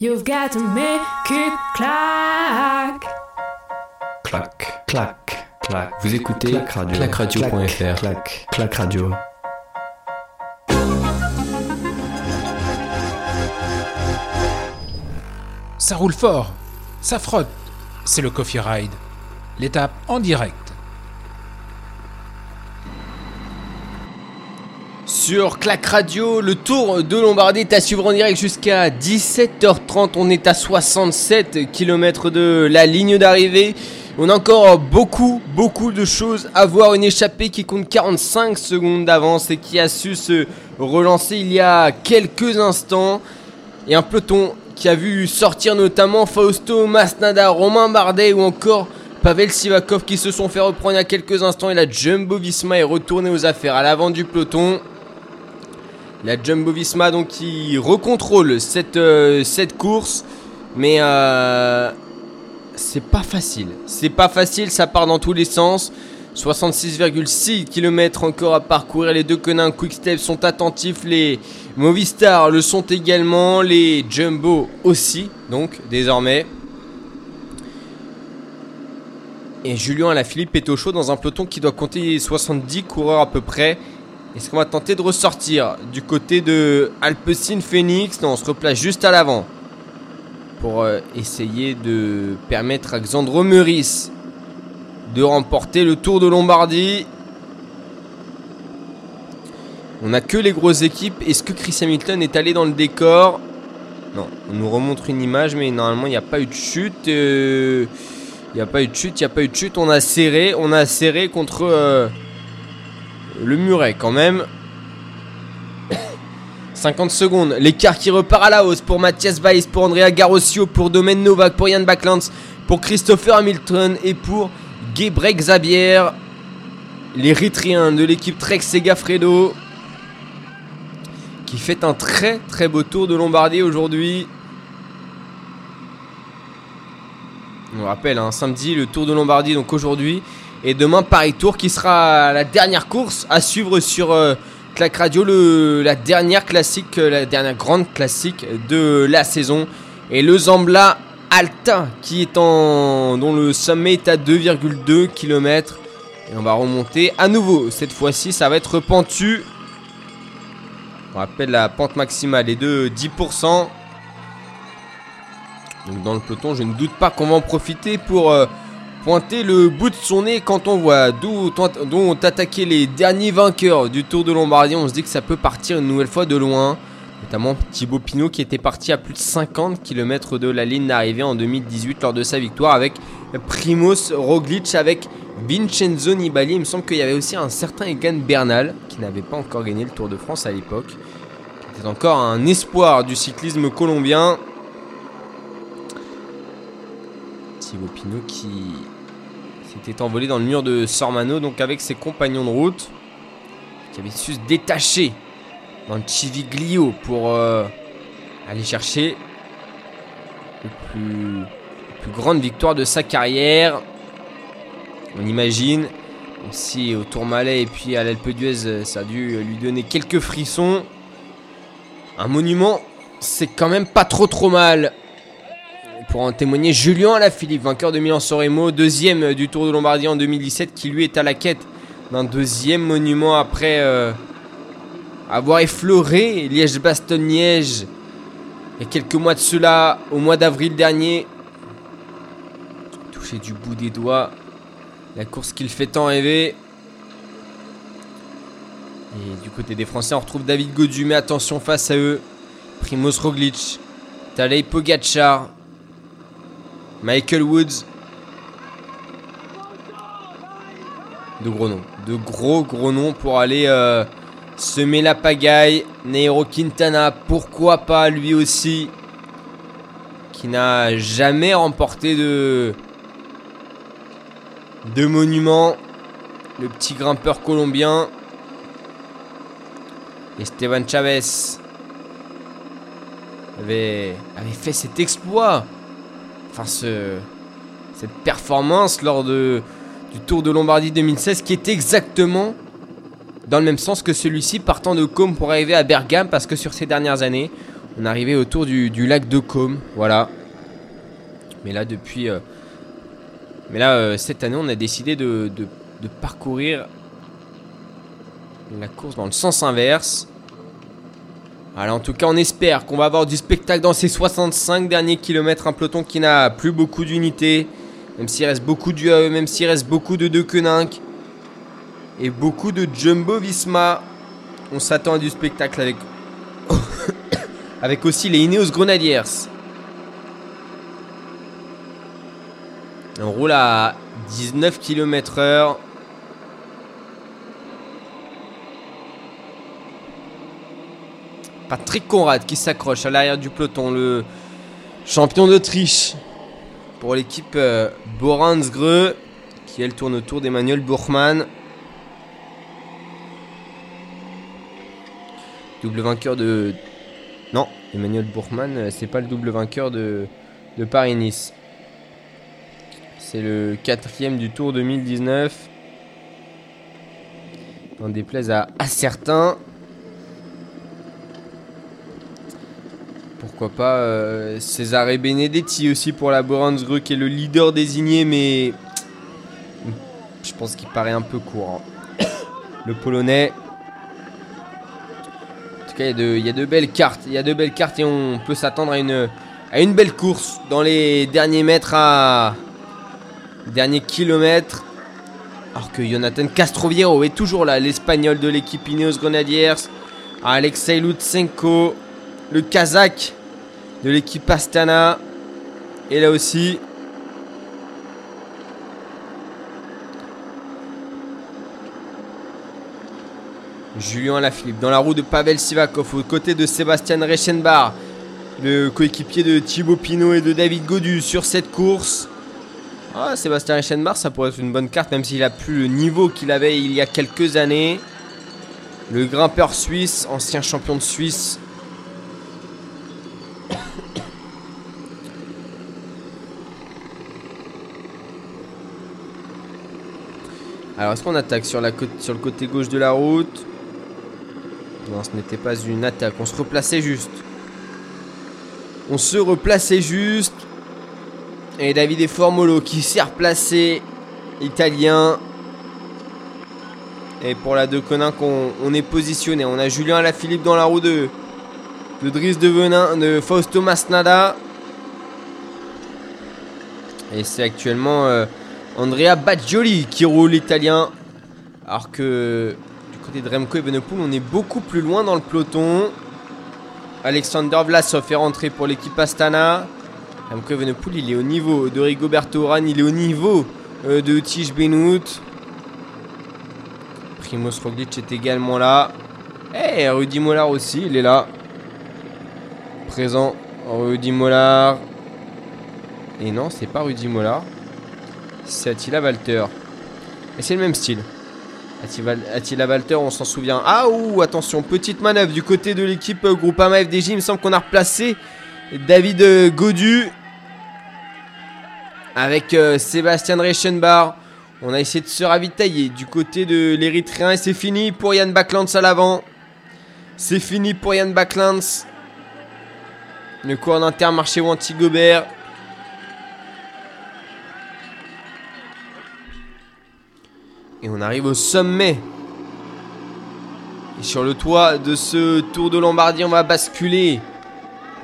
You've got to make it clack. Clac, clac, clac. Vous écoutez clacradio.fr. Clac, clac radio. Ça roule fort, ça frotte. C'est le Coffee Ride. L'étape en direct. Sur Clac Radio, le tour de Lombardie est à suivre en direct jusqu'à 17h30. On est à 67 km de la ligne d'arrivée. On a encore beaucoup, beaucoup de choses à voir. Une échappée qui compte 45 secondes d'avance et qui a su se relancer il y a quelques instants. Et un peloton qui a vu sortir notamment Fausto Masnada, Romain Bardet ou encore Pavel Sivakov qui se sont fait reprendre il y a quelques instants. Et la Jumbo Visma est retournée aux affaires à l'avant du peloton. La Jumbo Visma donc qui recontrôle cette, euh, course. Mais euh, c'est pas facile. C'est pas facile, ça part dans tous les sens. 66,6 km encore à parcourir. Les deux Quick Quickstep sont attentifs. Les Movistar le sont également. Les Jumbo aussi, donc désormais. Et Julien Alaphilippe est au chaud dans un peloton qui doit compter 70 coureurs à peu près. Est-ce qu'on va tenter de ressortir du côté de Alpecin Phoenix? Non, on se replace juste à l'avant pour euh, essayer de permettre à Xandro Meurice de remporter le Tour de Lombardie. On n'a que les grosses équipes. Est-ce que Chris Hamilton est allé dans le décor? Non, on nous remontre une image, mais normalement il n'y a pas eu de chute. euh, Il n'y a pas eu de chute, il n'y a pas eu de chute. On a serré, on a serré contre euh, le muret quand même. 50 secondes, l'écart qui repart à la hausse pour Mathias Weiss, pour Andrea Garosio, pour Domen Novak, pour Yann Backlands, pour Christopher Hamilton et pour Gebrek Xavier. Ritriens de l'équipe Trek Segafredo qui fait un très très beau tour de Lombardie aujourd'hui. On rappelle, hein, samedi le Tour de Lombardie donc aujourd'hui et demain Paris Tour qui sera la dernière course à suivre sur euh, Clac Radio, le, la dernière classique, euh, la dernière grande classique de la saison. Et le Zambla Alta qui est en. dont le sommet est à 2,2 km. Et on va remonter à nouveau. Cette fois-ci, ça va être pentu. On rappelle la pente maximale est de 10%. Donc dans le peloton, je ne doute pas qu'on va en profiter pour euh, pointer le bout de son nez quand on voit d'où ont attaqué les derniers vainqueurs du Tour de Lombardie. On se dit que ça peut partir une nouvelle fois de loin. Notamment Thibaut Pinot qui était parti à plus de 50 km de la ligne d'arrivée en 2018 lors de sa victoire avec Primoz Roglic, avec Vincenzo Nibali. Il me semble qu'il y avait aussi un certain Egan Bernal qui n'avait pas encore gagné le Tour de France à l'époque. Qui était encore un espoir du cyclisme colombien. Pinot qui s'était envolé dans le mur de Sormano, donc avec ses compagnons de route, qui avaient su se détacher dans le Civiglio pour euh, aller chercher la plus grande victoire de sa carrière. On imagine, même si au Tourmalet et puis à l'Alpe d'Huez, ça a dû lui donner quelques frissons. Un monument, c'est quand même pas trop trop mal pour en témoigner Julien Alaphilippe, vainqueur de Milan Soremo, deuxième du Tour de Lombardie en 2017, qui lui est à la quête d'un deuxième monument après euh, avoir effleuré Liège-Bastogne-Liège il y a quelques mois de cela, au mois d'avril dernier. Touché du bout des doigts la course qu'il fait tant rêver. Et du côté des Français, on retrouve David Godu, mais attention face à eux. Primoz Roglic, Tadej Pogacar, Michael Woods. De gros noms. De gros gros noms pour aller euh, semer la pagaille. Nairo Quintana, pourquoi pas lui aussi. Qui n'a jamais remporté de. de monument. Le petit grimpeur colombien. Esteban Chavez avait, avait fait cet exploit cette performance lors de, du Tour de Lombardie 2016 qui est exactement dans le même sens que celui-ci partant de Côme pour arriver à Bergame parce que sur ces dernières années On arrivé autour du, lac de Côme, voilà. Mais là, depuis. euh, mais là, euh, cette année, on a décidé de- de parcourir la course dans le sens inverse. Alors, en tout cas, on espère qu'on va avoir du spectacle dans ces 65 derniers kilomètres. Un peloton qui n'a plus beaucoup d'unités. Même s'il reste beaucoup de UAE, même s'il reste beaucoup de De Koninck et beaucoup de Jumbo Visma. On s'attend à du spectacle avec, avec aussi les Ineos Grenadiers. On roule à 19 km Patrick Conrad qui s'accroche à l'arrière du peloton, le champion d'Autriche pour l'équipe euh, qui elle tourne autour d'Emmanuel Bourgman. Double vainqueur de. Non, Emmanuel Bourgman, euh, c'est pas le double vainqueur de, Paris-Nice. C'est le quatrième du Tour 2019. On déplaise à, à certains. Pourquoi pas euh, Cesare Benedetti aussi pour la Boransgreux qui est le leader désigné mais je pense qu'il paraît un peu court. Le Polonais. En tout cas il y, a de- belles cartes. Il y a de belles cartes et on peut s'attendre à une, à une belle course dans les derniers mètres à... Dernier kilomètre. Alors que Jonathan Castroviero est toujours là, l'espagnol de l'équipe Ineos Grenadiers. Alexei Lutsenko, le kazakh de l'équipe Astana. Et là aussi. Julien Alaphilippe dans la roue de Pavel Sivakov aux côtés de Sébastien Reichenbach, le coéquipier de Thibaut Pinot et de David Godu sur cette course. Ah, Sébastien Reichenbach, ça pourrait être une bonne carte, même s'il a plus le niveau qu'il avait il y a quelques années. Le grimpeur suisse, ancien champion de Suisse. Alors, est-ce qu'on attaque sur, la sur le côté gauche de la route? Non, ce n'était pas une attaque. On se replaçait juste. On se replaçait juste. Et Davide Formolo qui s'est replacé. Italien. Et pour la De Conin on est positionné. On a Julien Alaphilippe dans la roue de, de Driss de Venin, de Fausto Masnada. Et c'est actuellement euh, Andrea Baggioli qui roule l'italien. Alors que du côté de Remco Evenepoel, on est beaucoup plus loin dans le peloton. Alexander Vlasov est rentré pour l'équipe Astana. Remco Evenepoel, il est au niveau de Rigoberto Urán, il est au niveau euh, de Tige Benoît. Primoz Roglic est également là. Et Rudy Mollard aussi, il est là. Présent, Rudy Mollard. Et non, c'est pas Rudy Mollard. C'est Attila Walter. Et c'est le même style. Attila, Walter, on s'en souvient. Ah ouh, attention, petite manœuvre du côté de l'équipe Groupama FDJ. Il me semble qu'on a replacé David Godu avec euh, Sébastien Reichenbach. On a essayé de se ravitailler du côté de l'Érythréen et c'est fini pour Yann Backlands à l'avant. C'est fini pour Yann Backlands. Le cours d'Intermarché ou anti-Gobert. Et on arrive au sommet. Et sur le toit de ce Tour de Lombardie, on va basculer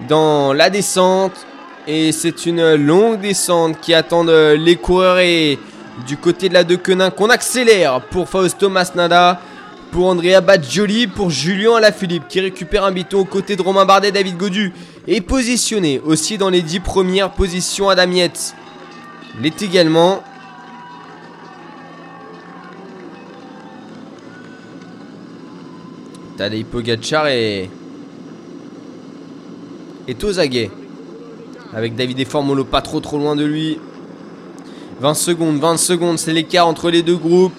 dans la descente. Et c'est une longue descente qui attend les coureurs et du côté de la De Quenin qu'on accélère pour Fausto Masnada, pour Andrea Baggioli, pour Julien Alaphilippe qui récupère un biton aux côtés de Romain Bardet, David Godu est positionné aussi dans les 10 premières positions Adam Yates l'est également. Tadej Pogacar est, est aux. Avec David et Formolo pas trop trop loin de lui. 20 secondes, 20 secondes, c'est l'écart entre les deux groupes.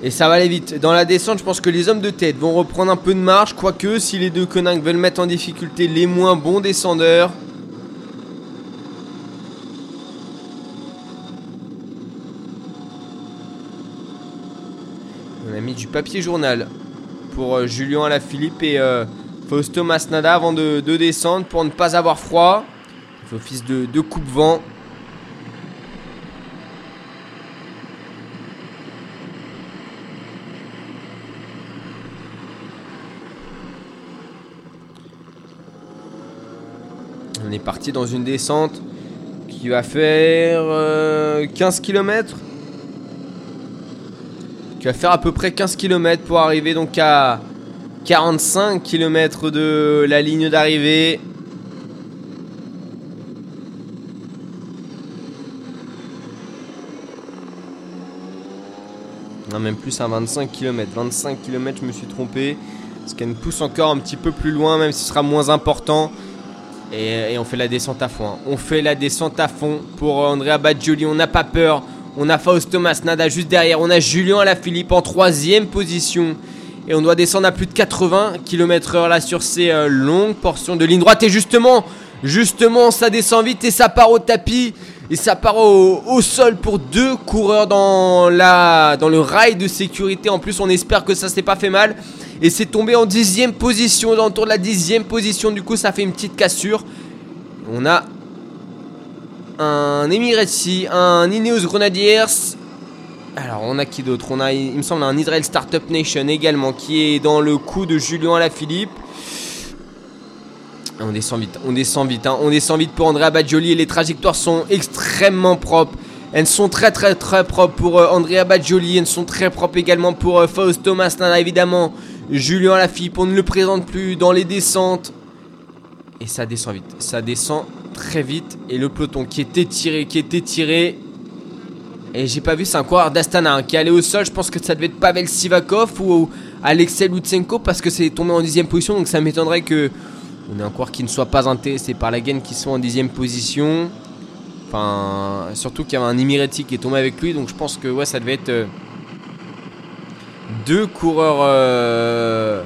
Et ça va aller vite. Dans la descente, je pense que les hommes de tête vont reprendre un peu de marge. Quoique, si les deux Koninck veulent mettre en difficulté les moins bons descendeurs. On a mis du papier journal pour euh, Julien Alaphilippe et euh, Fausto Masnada avant de, descendre pour ne pas avoir froid. Office de, de coupe-vent. On est parti dans une descente qui va faire 15 euh, km. Qui va faire à peu près 15 km pour arriver donc à 45 km de la ligne d'arrivée. Non, même plus à 25 km. 25 km, je me suis trompé. Parce qu'elle me pousse encore un petit peu plus loin, même si ce sera moins important. Et, on fait la descente à fond. Hein. On fait la descente à fond pour euh, Andrea Badjoli. On n'a pas peur. On a Fausto Masnada juste derrière. On a Julien Alaphilippe en troisième position. Et on doit descendre à plus de 80 km/h là sur ces euh, longues portions de ligne droite. Et justement, justement, ça descend vite et ça part au tapis. Et ça part au, sol pour deux coureurs dans le rail de sécurité. En plus, on espère que ça s'est pas fait mal. Et c'est tombé en dixième position, dans le tour de la dixième position. Du coup, ça fait une petite cassure. On a un Emirates, un Ineos Grenadiers. Alors, on a qui d'autre? On a, il me semble, un Israel Startup Nation également qui est dans le coup de Julien Alaphilippe. On descend vite, on descend vite, hein. on descend vite pour Andrea Badjoli et les trajectoires sont extrêmement propres. Elles sont très très très propres pour euh, Andrea Badjoli, elles sont très propres également pour euh, Faust Thomas Nana évidemment. Julien Lafilippe, on ne le présente plus dans les descentes. Et ça descend vite. Ça descend très vite. Et le peloton qui était tiré, qui était tiré. Et j'ai pas vu, c'est un coureur d'Astana hein, qui est allé au sol. Je pense que ça devait être Pavel Sivakov ou Alexei Lutsenko parce que c'est tombé en dixième position. Donc ça m'étonnerait que on ait un coureur qui ne soit pas intéressé par la gaine qui soit en dixième position. Enfin, surtout qu'il y avait un Emirati qui est tombé avec lui. Donc je pense que ouais, ça devait être. Euh, deux coureurs euh,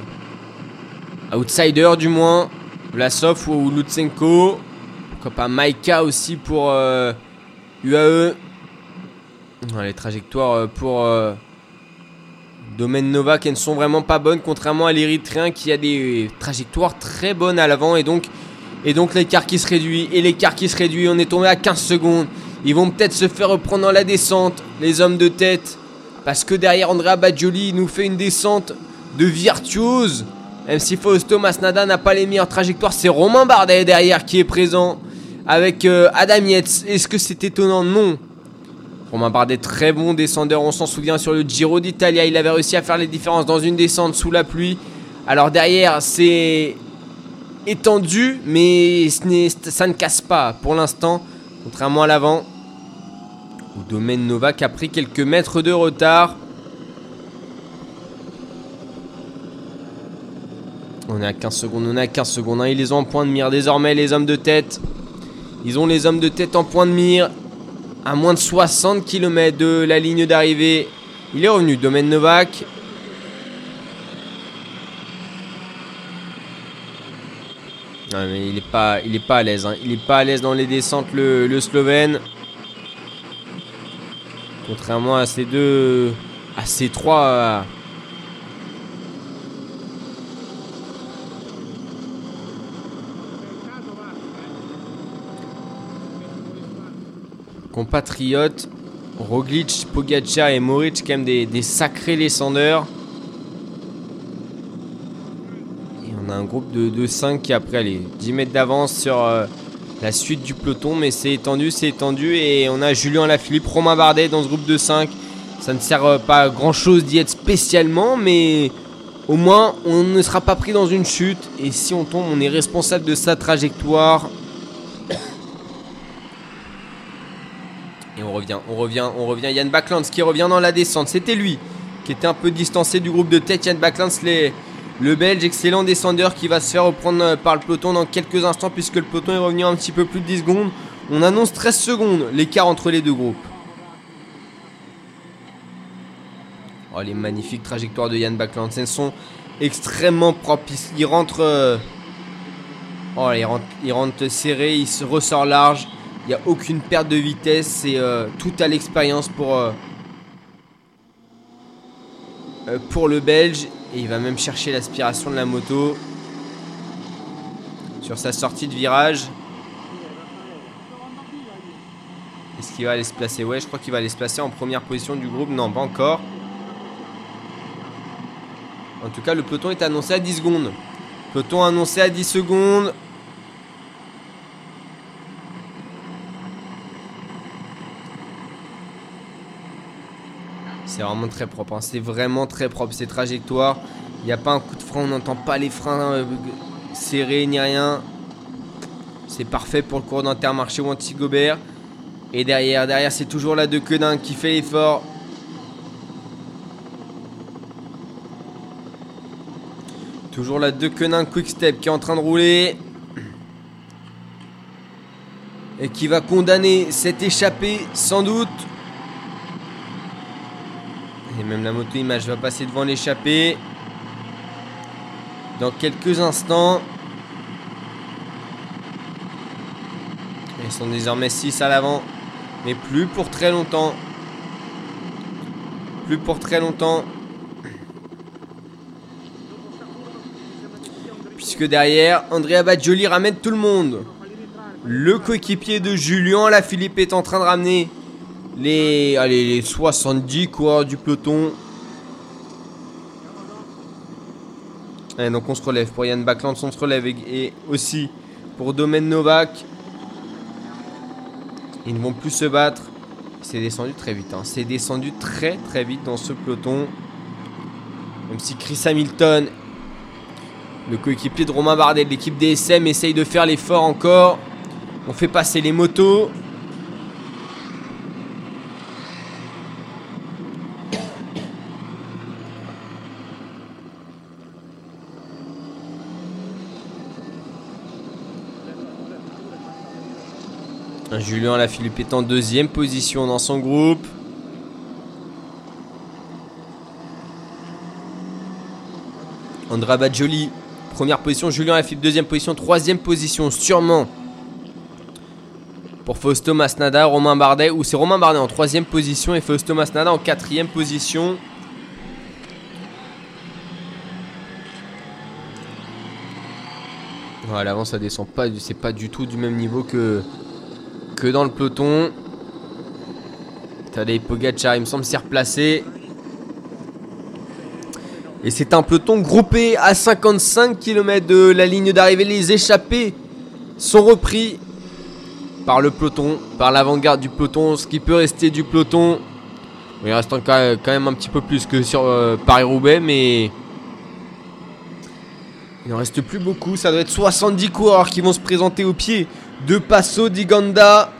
outsiders du moins. Vlasov ou Lutsenko. Pourquoi pas Maika aussi pour UAE. Euh, les trajectoires euh, pour Domaine Nova qui ne sont vraiment pas bonnes, contrairement à l'Érythréen qui a des trajectoires très bonnes à l'avant. Et donc, et donc l'écart qui se réduit. Et l'écart qui se réduit. On est tombé à 15 secondes. Ils vont peut-être se faire reprendre dans la descente, les hommes de tête. Parce que derrière Andrea Badjoli nous fait une descente de virtuose. Même si Fausto Masnada n'a pas les meilleures trajectoires, c'est Romain Bardet derrière qui est présent avec euh, Adam Yates. Est-ce que c'est étonnant? Non. Romain Bardet, très bon descendeur. On s'en souvient sur le Giro d'Italia. Il avait réussi à faire les différences dans une descente sous la pluie. Alors derrière, c'est étendu, mais ça ne casse pas pour l'instant, contrairement à l'avant domaine Nova qui a pris quelques mètres de retard. On est à 15 secondes, on est à 15 secondes. Hein. Ils les ont en point de mire désormais, les hommes de tête. Ils ont les hommes de tête en point de mire. À moins de 60 km de la ligne d'arrivée. Il est revenu, domaine Novak. mais il n'est pas, pas à l'aise. Hein. Il n'est pas à l'aise dans les descentes, le, le Slovène. Contrairement à ces deux. à ces trois. Compatriotes, Roglic, Pogacar et Moritz, quand même des, sacrés descendeurs. Et on a un groupe de, de 5 qui après les 10 mètres d'avance sur, euh, la suite du peloton, mais c'est étendu, c'est étendu. Et on a Julien Lafilippe, Romain Bardet dans ce groupe de 5. Ça ne sert euh, pas à grand chose d'y être spécialement, mais au moins on ne sera pas pris dans une chute. Et si on tombe, on est responsable de sa trajectoire. Et on revient, on revient, on revient. Yann Backlands qui revient dans la descente. C'était lui qui était un peu distancé du groupe de tête. Yann Backlands, les, le Belge, excellent descendeur qui va se faire reprendre euh, par le peloton dans quelques instants puisque le peloton est revenu un petit peu plus de 10 secondes. On annonce 13 secondes l'écart entre les deux groupes. Oh, les magnifiques trajectoires de Yann Elles sont extrêmement propres. Il rentre, euh, oh, il rentre, serré, il se ressort large. Il n'y a aucune perte de vitesse. C'est euh, tout à l'expérience pour, pour le Belge. Et il va même chercher l'aspiration de la moto. sur sa sortie de virage. Est-ce qu'il va aller se placer? Ouais, je crois qu'il va aller se placer en première position du groupe. Non, pas encore. En tout cas, le peloton est annoncé à 10 secondes. Peloton annoncé à 10 secondes. C'est vraiment très propre. hein. C'est vraiment très propre ces trajectoires. Il n'y a pas un coup de frein, on n'entend pas les freins euh, serrés ni rien. C'est parfait pour le cours d'Intermarché ou anti-Gobert. Et derrière, derrière, c'est toujours la de Quenin qui fait l'effort. Toujours la de Quenin Quick Step qui est en train de rouler. Et qui va condamner cette échappée sans doute. Même la moto image va passer devant l'échappée. Dans quelques instants. Ils sont désormais 6 à l'avant. Mais plus pour très longtemps. Plus pour très longtemps. Puisque derrière, Andrea Bajoli ramène tout le monde. Le coéquipier de Julien Philippe est en train de ramener les, allez, les 70 coureurs du peloton. Et donc on se relève pour Yann Backland, on se relève et, et aussi pour Domaine Novak. Ils ne vont plus se battre. C'est descendu très vite. hein. C'est descendu très très vite dans ce peloton. Même si Chris Hamilton, le coéquipier de Romain Bardet de l'équipe DSM, essaye de faire l'effort encore. On fait passer les motos. Julien Lafilippe est en deuxième position dans son groupe. Andra Badjoli, première position. Julien Lafilippe, deuxième position. Troisième position, sûrement. Pour Fausto Masnada, Romain Bardet. Ou c'est Romain Bardet en troisième position et Fausto Masnada en quatrième position. Voilà, avant ça descend pas, c'est pas du tout du même niveau que, dans le peloton. Tadej Pogacar, il me semble, s'est replacé. Et c'est un peloton groupé à 55 km de la ligne d'arrivée. Les échappés sont repris par le peloton, par l'avant-garde du peloton, ce qui peut rester du peloton. Il reste quand même un petit peu plus que sur euh, Paris-Roubaix, mais il n'en reste plus beaucoup. Ça doit être 70 coureurs qui vont se présenter au pied de Passo di Ganda. «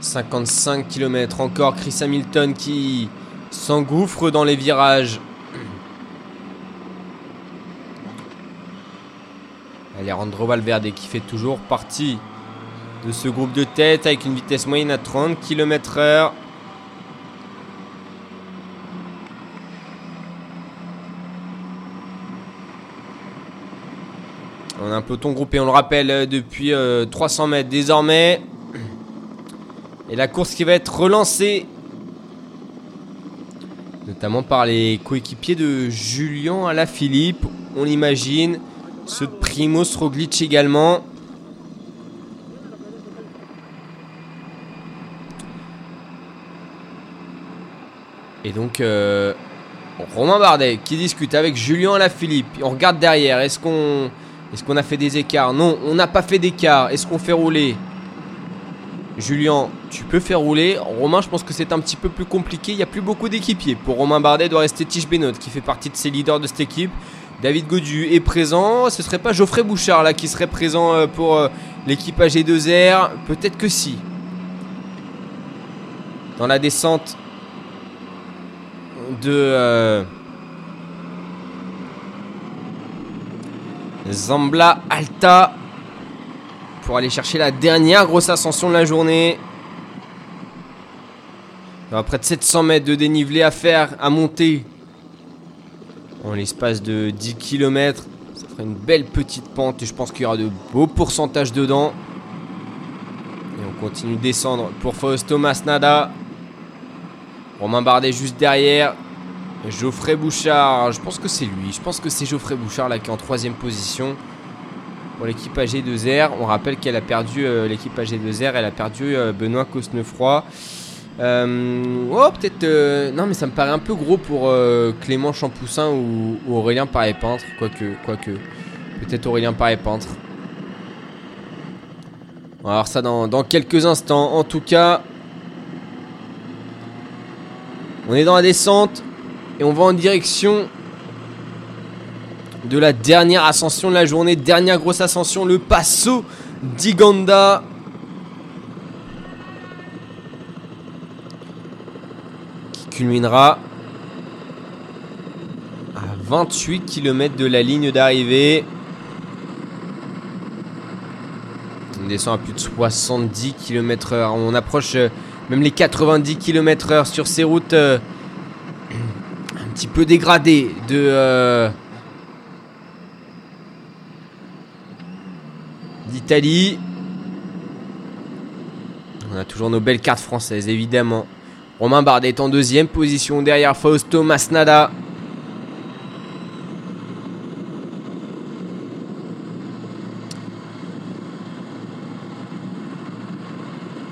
55 km encore, Chris Hamilton qui s'engouffre dans les virages. Alejandro Valverde qui fait toujours partie de ce groupe de tête avec une vitesse moyenne à 30 km h On a un peloton groupé, on le rappelle, euh, depuis euh, 300 mètres désormais. Et la course qui va être relancée. Notamment par les coéquipiers de Julien Alaphilippe, on l'imagine. Ceux de Primoz Roglic également. Et donc, euh, Romain Bardet qui discute avec Julien Alaphilippe. On regarde derrière. Est-ce qu'on a fait des écarts? Non, on n'a pas fait d'écart. Est-ce qu'on fait rouler? Julien, tu peux faire rouler. Romain, je pense que c'est un petit peu plus compliqué. Il n'y a plus beaucoup d'équipiers. Pour Romain Bardet, doit rester Tige Benoît qui fait partie de ses leaders de cette équipe. David Godu est présent. Ce serait pas Geoffrey Bouchard là qui serait présent euh, pour euh, l'équipe AG2R Peut-être que si. Dans la descente de euh, Zambla Alta pour aller chercher la dernière grosse ascension de la journée. Il y aura près de 700 mètres de dénivelé à faire, à monter en l'espace de 10 km. Ça fera une belle petite pente et je pense qu'il y aura de beaux pourcentages dedans. Et on continue de descendre pour Fausto Masnada. Romain Bardet juste derrière. Geoffrey Bouchard, je pense que c'est lui. Je pense que c'est Geoffrey Bouchard là qui est en troisième position pour l'équipe AG2R. On rappelle qu'elle a perdu euh, l'équipe AG2R, elle a perdu euh, Benoît Cosnefroy. Euh, oh, peut-être. non, mais ça me paraît un peu gros pour Clément Champoussin ou, Aurélien Paré-Peintre. Quoique, quoique. Peut-être Aurélien Paré-Peintre. On va voir ça dans, dans quelques instants. En tout cas, on est dans la descente et on va en direction de la dernière ascension de la journée. Dernière grosse ascension, le Passo d'Iganda. Culminera à 28 km de la ligne d'arrivée. On descend à plus de 70 km/h. On approche euh, même les 90 km/h sur ces routes euh, un petit peu dégradées de. Euh, d'Italie. On a toujours nos belles cartes françaises, évidemment. Romain Bardet est en deuxième position derrière Fausto Masnada.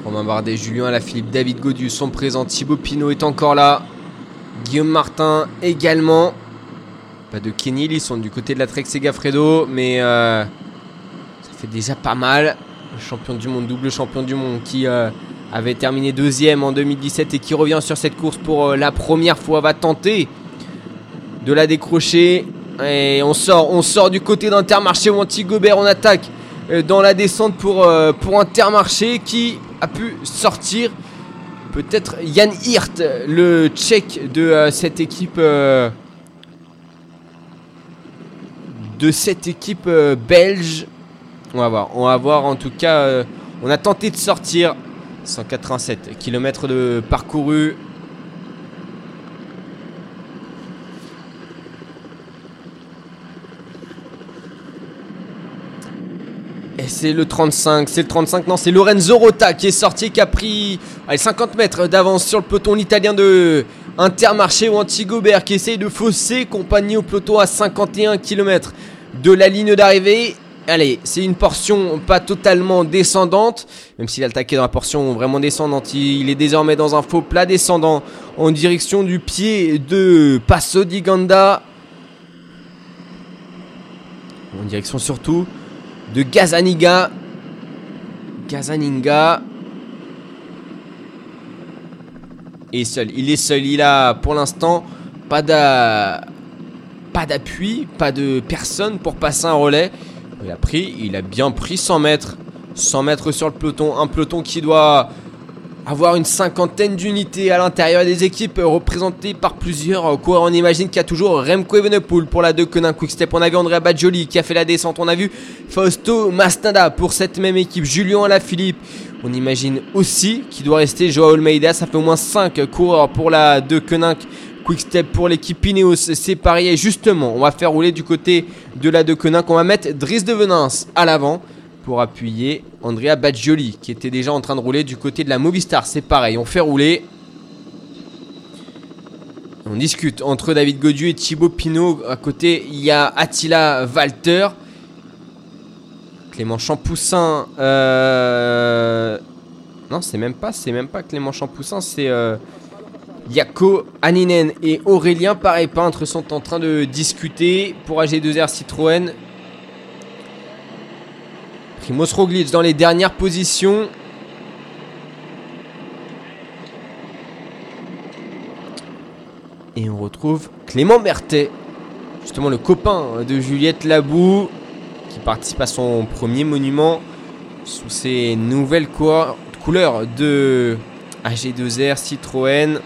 Romain Bardet, Julien Alaphilippe, David Godius sont présents. Thibaut Pinot est encore là. Guillaume Martin également. Pas de Kenny, ils sont du côté de la Trek Segafredo, mais euh, déjà pas mal. Champion du monde, double champion du monde qui euh, avait terminé deuxième en 2017 et qui revient sur cette course pour euh, la première fois, va tenter de la décrocher. Et on sort, on sort du côté d'Intermarché où Antigobert on attaque euh, dans la descente pour, pour Intermarché qui a pu sortir. Peut-être Yann Hirt, le tchèque de cette équipe. de cette équipe belge. On va voir. On va voir en tout cas. Euh, on a tenté de sortir. 187 km de parcouru. Et c'est le 35, c'est le 35, non, c'est Lorenzo Rota qui est sorti, qui a pris allez, 50 mètres d'avance sur le peloton italien de Intermarché ou Antigobert qui essaye de fausser, compagnie au peloton à 51 km de la ligne d'arrivée. Allez, c'est une portion pas totalement descendante, même s'il a attaqué dans la portion vraiment descendante. Il est désormais dans un faux plat descendant en direction du pied de Passo di Ganda. En direction surtout de Gazaniga. Gazaninga. Et seul, il est seul, il a pour l'instant pas d'appui, pas de personne pour passer un relais. Il a pris, il a bien pris 100 mètres. 100 mètres sur le peloton. Un peloton qui doit avoir une cinquantaine d'unités à l'intérieur des équipes représentées par plusieurs coureurs. On imagine qu'il y a toujours Remco Evenepoel pour la 2 Quick Quickstep. On a vu Andrea Bajoli qui a fait la descente. On a vu Fausto Masnada pour cette même équipe. Julien Alaphilippe. On imagine aussi qu'il doit rester Joao Almeida. Ça fait au moins 5 coureurs pour la 2 Quick Quickstep pour l'équipe Ineos. C'est pareil. Et justement, on va faire rouler du côté de la De Koninck. On va mettre Driss de Venance à l'avant pour appuyer Andrea Baggioli qui était déjà en train de rouler du côté de la Movistar. C'est pareil, on fait rouler. On discute entre David Godieu et Thibaut Pinot. À côté, il y a Attila Walter. Clément Champoussin. Euh, non, c'est même pas, c'est même pas Clément Champoussin, c'est euh, Yako Aninen et Aurélien Pareil Peintre sont en train de discuter pour AG2R Citroën. Primoz Roglic dans les dernières positions. Et on retrouve Clément Berthet, justement le copain de Juliette Labou, qui participe à son premier monument sous ses nouvelles couleurs de AG2R Citroën.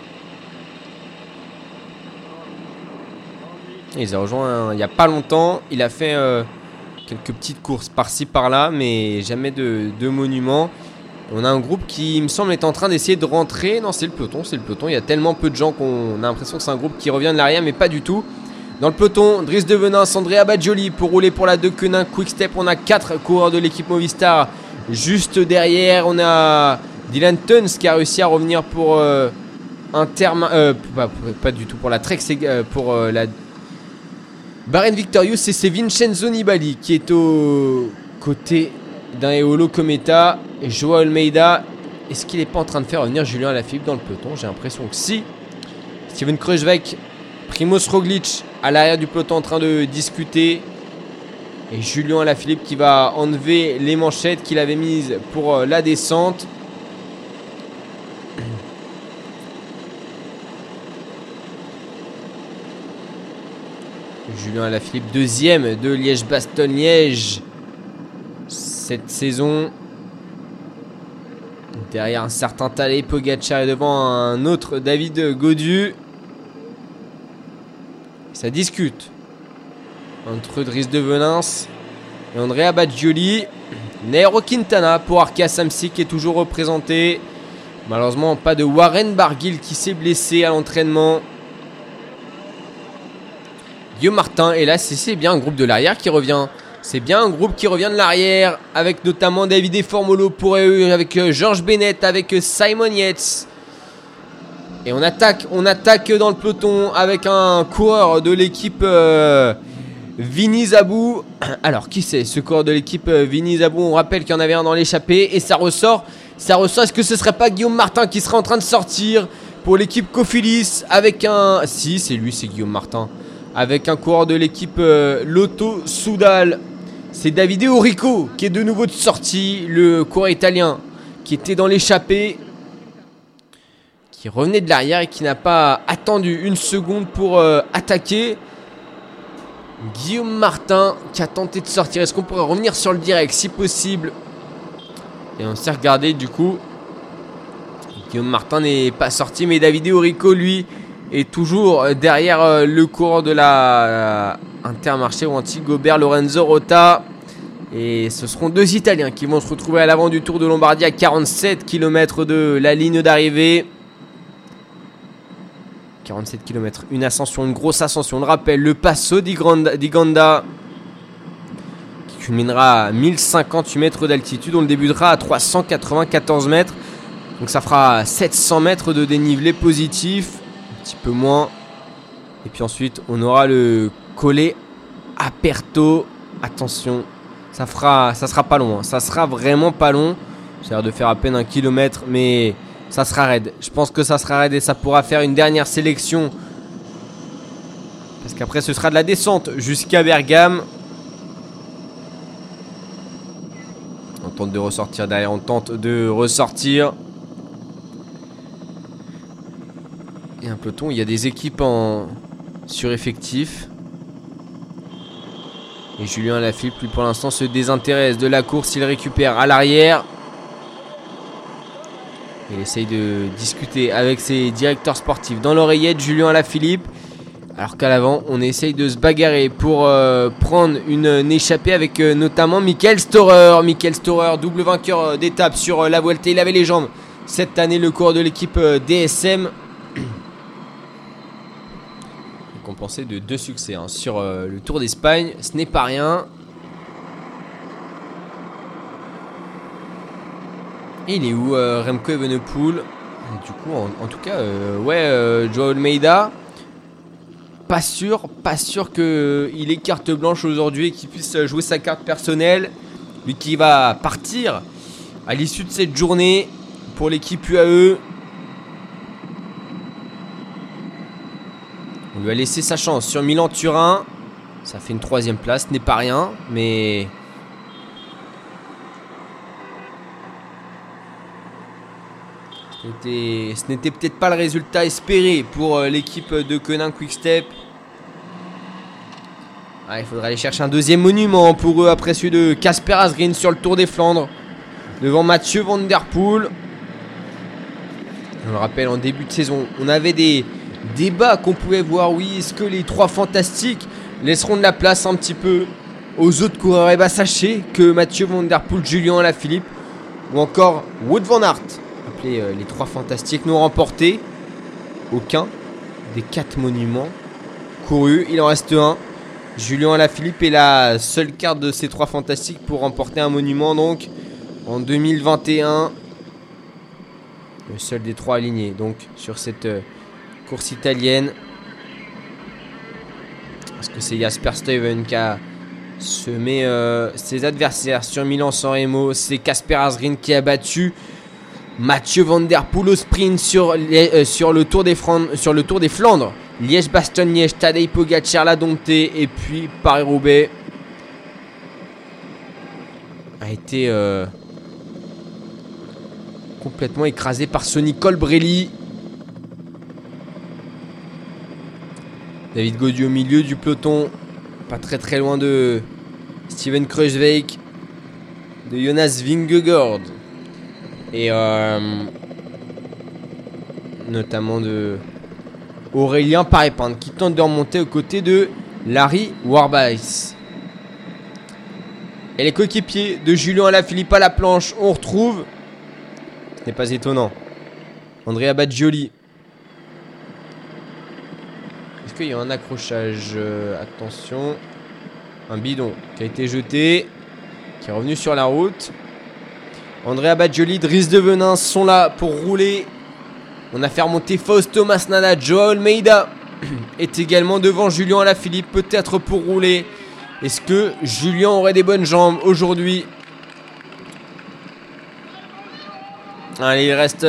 Il les a rejoints il n'y a pas longtemps. Il a fait euh, quelques petites courses par-ci par-là, mais jamais de, de monument. On a un groupe qui, il me semble, est en train d'essayer de rentrer. Non, c'est le peloton, c'est le peloton. Il y a tellement peu de gens qu'on a l'impression que c'est un groupe qui revient de l'arrière, mais pas du tout. Dans le peloton, Driss de Venin, Andrea Badjoli pour rouler pour la De Quenin Quick Step. On a 4 coureurs de l'équipe Movistar juste derrière. On a Dylan Tuns qui a réussi à revenir pour euh, un terme. Euh, pas, du tout pour la Trek, pour la. Baren Victorious, c'est Vincenzo Nibali qui est au côté d'un Eolo Cometa. Et Joao Almeida, est-ce qu'il n'est pas en train de faire revenir Julien Alaphilippe dans le peloton? J'ai l'impression que si. Steven Kruijswijk, Primoz Roglic à l'arrière du peloton en train de discuter. Et Julien Alaphilippe qui va enlever les manchettes qu'il avait mises pour euh, la descente. Julien Alaphilippe, deuxième de Liège-Bastogne-Liège cette saison. Derrière un certain Talé Pogacar et devant un autre David Godu. Ça discute entre Driss de Venance et Andrea Baggioli. Nairo Quintana pour Arkea Samsic qui est toujours représenté. Malheureusement, pas de Warren Barguil qui s'est blessé à l'entraînement. Guillaume Martin, et là, c'est bien un groupe de l'arrière qui revient. C'est bien un groupe qui revient de l'arrière, avec notamment David Formolo pour eux, avec euh, Georges Bennett, avec euh, Simon Yates. Et on attaque, on attaque dans le peloton avec un coureur de l'équipe euh, Vini Zabou. Alors, qui c'est ce coureur de l'équipe euh, Vini Zabou? On rappelle qu'il y en avait un dans l'échappée et ça ressort. Ça ressort. Est-ce que ce serait pas Guillaume Martin qui serait en train de sortir pour l'équipe Cofilis avec un. Si, c'est lui, c'est Guillaume Martin. Avec un coureur de l'équipe euh, Lotto Soudal. C'est Davide Orico qui est de nouveau de sortie, le coureur italien qui était dans l'échappée qui revenait de l'arrière et qui n'a pas attendu une seconde pour euh, attaquer. Guillaume Martin qui a tenté de sortir. Est-ce qu'on pourrait revenir sur le direct si possible? Et on s'est regardé du coup. Guillaume Martin n'est pas sorti, mais David Orico, lui, est toujours derrière euh, le courant de la Intermarché ou anti-Gobert Lorenzo Rota. Et ce seront deux Italiens qui vont se retrouver à l'avant du Tour de Lombardie à 47 km de la ligne d'arrivée. 47 km, une ascension, une grosse ascension. On le rappelle, le Passo di Ganda qui culminera à 1058 mètres d'altitude. On le débutera à 394 mètres. Donc ça fera 700 mètres de dénivelé positif, petit peu moins. Et puis ensuite, on aura le collet Aperto. Attention, ça fera, ça sera pas long. Hein. Ça sera vraiment pas long. C'est-à-dire de faire à peine un kilomètre, mais ça sera raide. Je pense que ça sera raide et ça pourra faire une dernière sélection. Parce qu'après ce sera de la descente jusqu'à Bergame. On tente de ressortir derrière, on tente de ressortir. Et un peloton, il y a des équipes en sureffectif. Et Julien Lafilippe, lui pour l'instant, se désintéresse de la course. Il récupère à l'arrière. Il essaye de discuter avec ses directeurs sportifs. Dans l'oreillette, Julien Alaphilippe. Alors qu'à l'avant, on essaye de se bagarrer pour euh, prendre une, échappée avec euh, notamment Michael Storer. Michael Storer, double vainqueur euh, d'étape sur la Vuelta. Il avait les jambes cette année, le cours de l'équipe DSM. Compensé de deux succès hein, sur le Tour d'Espagne. Ce n'est pas rien. il est où euh, Remco Evenepoel? Du coup, en, tout cas, euh, ouais, euh, Joao Almeida. Pas sûr, pas sûr qu'il ait carte blanche aujourd'hui et qu'il puisse jouer sa carte personnelle. Lui qui va partir à l'issue de cette journée pour l'équipe UAE. Lui a laissé sa chance sur Milan-Turin. Ça fait une troisième place, n'est pas rien, mais Ce n'était peut-être pas le résultat espéré pour euh, l'équipe de Quick Quickstep. Ah, il faudrait aller chercher un deuxième monument pour eux après celui de Casper Asgreen sur le Tour des Flandres. Devant Mathieu Van Der Poel. On le rappelle, en début de saison, on avait des débats qu'on pouvait voir. Oui, est-ce que les trois fantastiques laisseront de la place un petit peu aux autres coureurs? Et eh bien, sachez que Mathieu Van Der Poel, Julien Alaphilippe ou encore Wood Van Aert euh, les trois fantastiques, n'ont remporté aucun des quatre monuments couru. Il en reste un. Julien Alaphilippe est la seule carte de ces trois fantastiques pour remporter un monument donc en 2021. Le seul des trois alignés donc sur cette euh, course italienne. Parce que c'est Jasper Steven qui a semé euh, ses adversaires sur Milan-San Remo. C'est Casper Asgreen qui a battu Mathieu Van Der Poel au sprint sur, euh, le, tour des Flandres. Liège-Bastogne-Liège, Tadej Pogacar l'a dompté. Et puis Paris-Roubaix a été euh, complètement écrasé par ce Colbrelli. David Gaudu au milieu du peloton. Pas très très loin de Steven Kruijswijk. De Jonas Vingegaard. Et euh, notamment de Aurélien Parépin qui tente de remonter aux côtés de Larry Warbass. Et les coéquipiers de Julien Alaphilippe à la planche, on retrouve, ce n'est pas étonnant, Andrea Baggioli. Est-ce qu'il y a un accrochage euh, Attention, un bidon qui a été jeté, qui est revenu sur la route. Andrea Baggioli, Driss de Venin sont là pour rouler on a fait remonter Fausto Masnada. Joel Almeida est également devant Julien Alaphilippe, peut-être pour rouler. Est-ce que Julien aurait des bonnes jambes aujourd'hui? Allez, il reste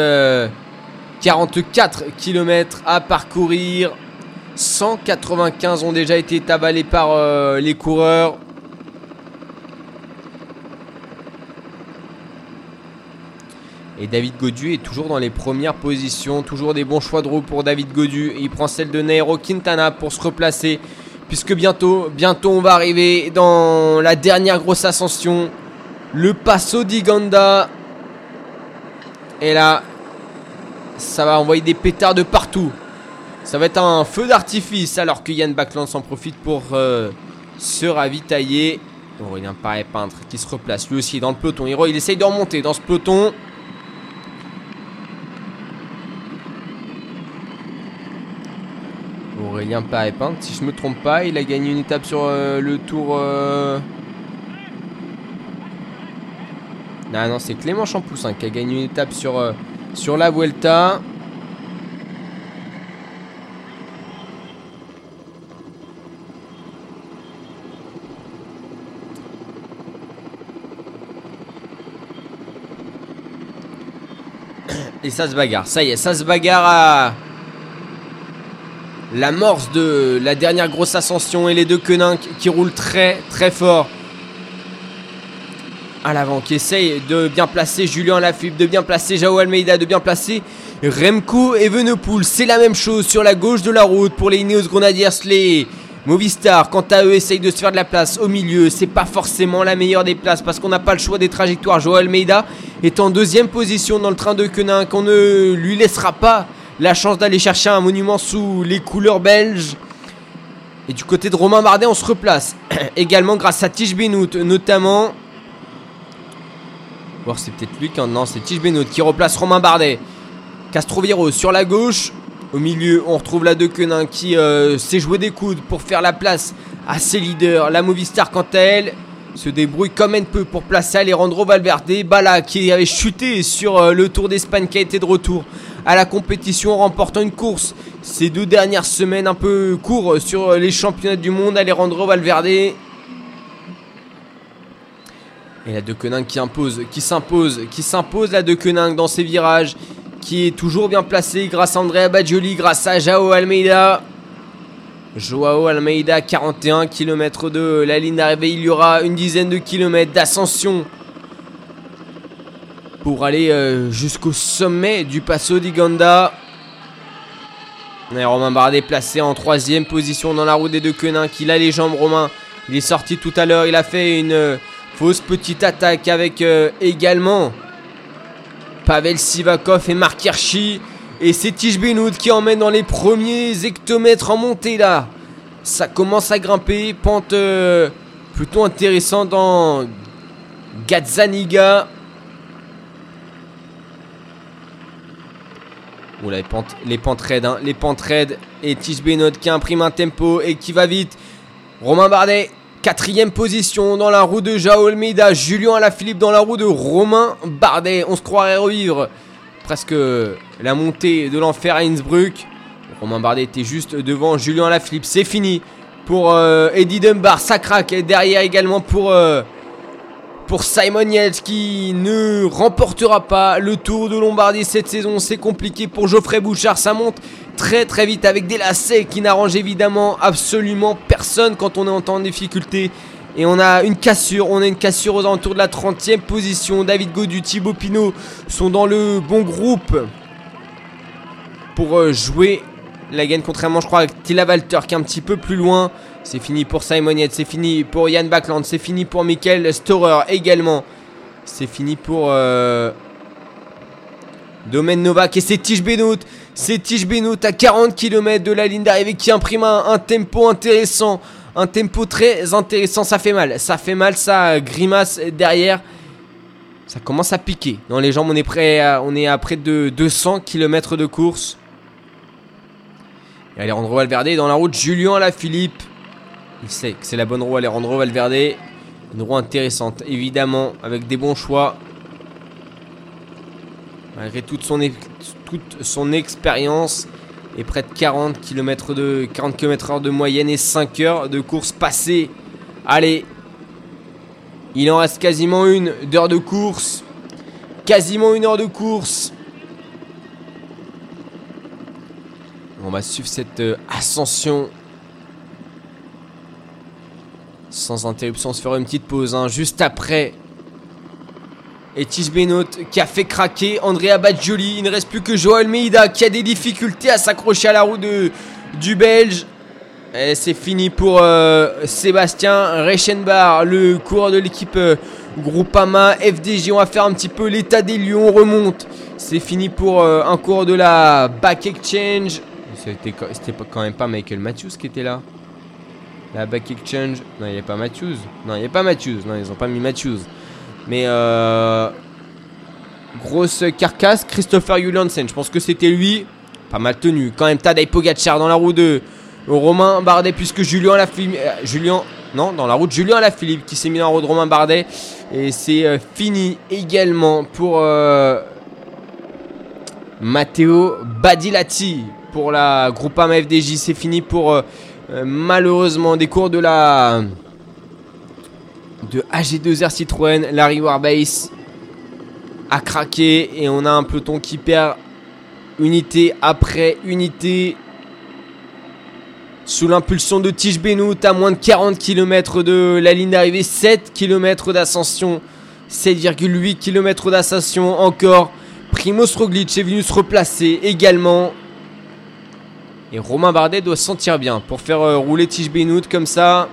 44 euh, km à parcourir. 195 ont déjà été avalés par euh, les coureurs. Et David Godu est toujours dans les premières positions. Toujours des bons choix de roue pour David Godu. il prend celle de Nairo Quintana pour se replacer. Puisque bientôt, bientôt on va arriver dans la dernière grosse ascension. Le Passo di Ganda. Et là, ça va envoyer des pétards de partout. Ça va être un feu d'artifice alors que Yann Backland s'en profite pour euh, se ravitailler. Aurélien paraît peintre qui se replace lui aussi dans le peloton. Il essaye de remonter dans ce peloton. Aurélien Paré-Peintre, si je me trompe pas, il a gagné une étape sur euh, le tour. Euh... Non, c'est Clément Champoussin qui a gagné une étape sur, euh, sur la Vuelta. Et ça se bagarre, ça y est, ça se bagarre à l'amorce de la dernière grosse ascension et les deux quenins qui roulent très très fort à l'avant, qui essaye de bien placer Julien Lafilippe, de bien placer Jao Almeida, de bien placer Remco Evenepoel. C'est la même chose sur la gauche de la route pour les Ineos Grenadiers. Movistar, quant à eux, essayent de se faire de la place au milieu. C'est pas forcément la meilleure des places parce qu'on n'a pas le choix des trajectoires. Joao Almeida est en deuxième position dans le train de Quenin qu'on ne lui laissera pas la chance d'aller chercher un monument sous les couleurs belges. Et du côté de Romain Bardet, on se replace. Également grâce à Tige Benoît, notamment. Voir c'est peut-être lui qui. Non, c'est Tige Benoît qui replace Romain Bardet. Castroviro sur la gauche. Au milieu, on retrouve la De Quenin qui euh, s'est joué des coudes pour faire la place à ses leaders. La Movistar, quant à elle, se débrouille comme elle peut pour placer Alejandro Valverde. Bala qui avait chuté sur euh, le Tour d'Espagne qui a été de retour à la compétition en remportant une course. Ces deux dernières semaines un peu court sur les championnats du monde, Alejandro Valverde. Et la De Koning qui impose, qui s'impose, qui s'impose la De Koning dans ses virages, qui est toujours bien placé grâce à Andrea Baggioli, grâce à Jao Almeida. Joao Almeida, 41 km de la ligne d'arrivée. Il y aura une dizaine de kilomètres d'ascension pour aller euh, jusqu'au sommet du Passo di Ganda. Romain Bardet placé en troisième position dans la roue des deux quenins. Qu'il a les jambes, Romain. Il est sorti tout à l'heure. Il a fait une euh, fausse petite attaque avec euh, également Pavel Sivakov et Mark Hirschi. Et c'est Tige Benoud qui emmène dans les premiers hectomètres en montée là. Ça commence à grimper. Pente plutôt intéressante dans Gazzaniga. Oula, les pentes, les pentes raides, hein, les pentes raides. Et Tige Benot qui imprime un tempo et qui va vite. Romain Bardet, quatrième position dans la roue de Jao Almeida. Julien Alaphilippe dans la roue de Romain Bardet. On se croirait revivre presque la montée de l'enfer à Innsbruck. Romain Bardet était juste devant Julien Alaphilippe. C'est fini pour euh, Eddie Dunbar. Ça craque. Et derrière également pour, euh, pour Simon Yates qui ne remportera pas le Tour de Lombardie cette saison. C'est compliqué pour Geoffrey Bouchard. Ça monte très très vite avec des lacets qui n'arrangent évidemment absolument personne quand on est en difficulté. Et on a une cassure, on a une cassure aux alentours de la 30e position. David Godu, Thibaut Pinot sont dans le bon groupe pour euh, jouer la gagne. Contrairement, je crois, à Tila Walter qui est un petit peu plus loin. C'est fini pour Simon Yates, c'est fini pour Yann Backland, c'est fini pour Michael Storer également. C'est fini pour euh, Domaine Novak et c'est Tige Benoît. C'est Tige Benoît à 40 km de la ligne d'arrivée qui imprime un, tempo intéressant. Un tempo très intéressant. Ça fait mal. Ça fait mal, ça grimace derrière. Ça commence à piquer. Dans les jambes, on est, prêt on est à près de 200 km de course. Et Alejandro Valverde dans la route. Julien Philippe. Il sait que c'est la bonne roue Alejandro Valverde. Une roue intéressante, évidemment, avec des bons choix. Malgré toute son, toute son expérience et près de 40 km de 40 km heure de moyenne et 5 heures de course passée. Allez, il en reste quasiment une d'heure de course. Quasiment une heure de course. On va suivre cette euh, ascension sans interruption. On se fera une petite pause hein, juste après. Et Tige Benot qui a fait craquer Andrea Badjoli. Il ne reste plus que Joël Meida qui a des difficultés à s'accrocher à la roue du Belge. Et c'est fini pour euh, Sébastien Reichenbach, le coureur de l'équipe euh, Groupama FDJ. On va faire un petit peu l'état des lieux. On remonte. C'est fini pour un cours de la Back Exchange. C'était quand même pas Michael Matthews qui était là. La back exchange. Non, il n'y a pas Matthews. Non, il n'y a pas Matthews. Non, ils ont pas mis Matthews. Mais euh, grosse carcasse. Christopher Juliansen. Je pense que c'était lui. Pas mal tenu. Quand même, Tadej Pogacar dans la roue de Romain Bardet. Puisque Julien Lafilippe. Euh, Julien. Non, dans la route Julien Lafilippe qui s'est mis dans la roue de Romain Bardet. Et c'est euh, fini également pour Matteo Badilati pour la Groupama FDJ. C'est fini pour malheureusement des cours de la de AG2R Citroën. Larry Warbase a craqué et on a un peloton qui perd unité après unité. Sous l'impulsion de Tige Benoît à moins de 40 km de la ligne d'arrivée, 7 km d'ascension, 7,8 km d'ascension encore. Primoz Roglic est venu se replacer également. Et Romain Bardet doit se sentir bien pour faire euh, rouler Tige Benoît comme ça.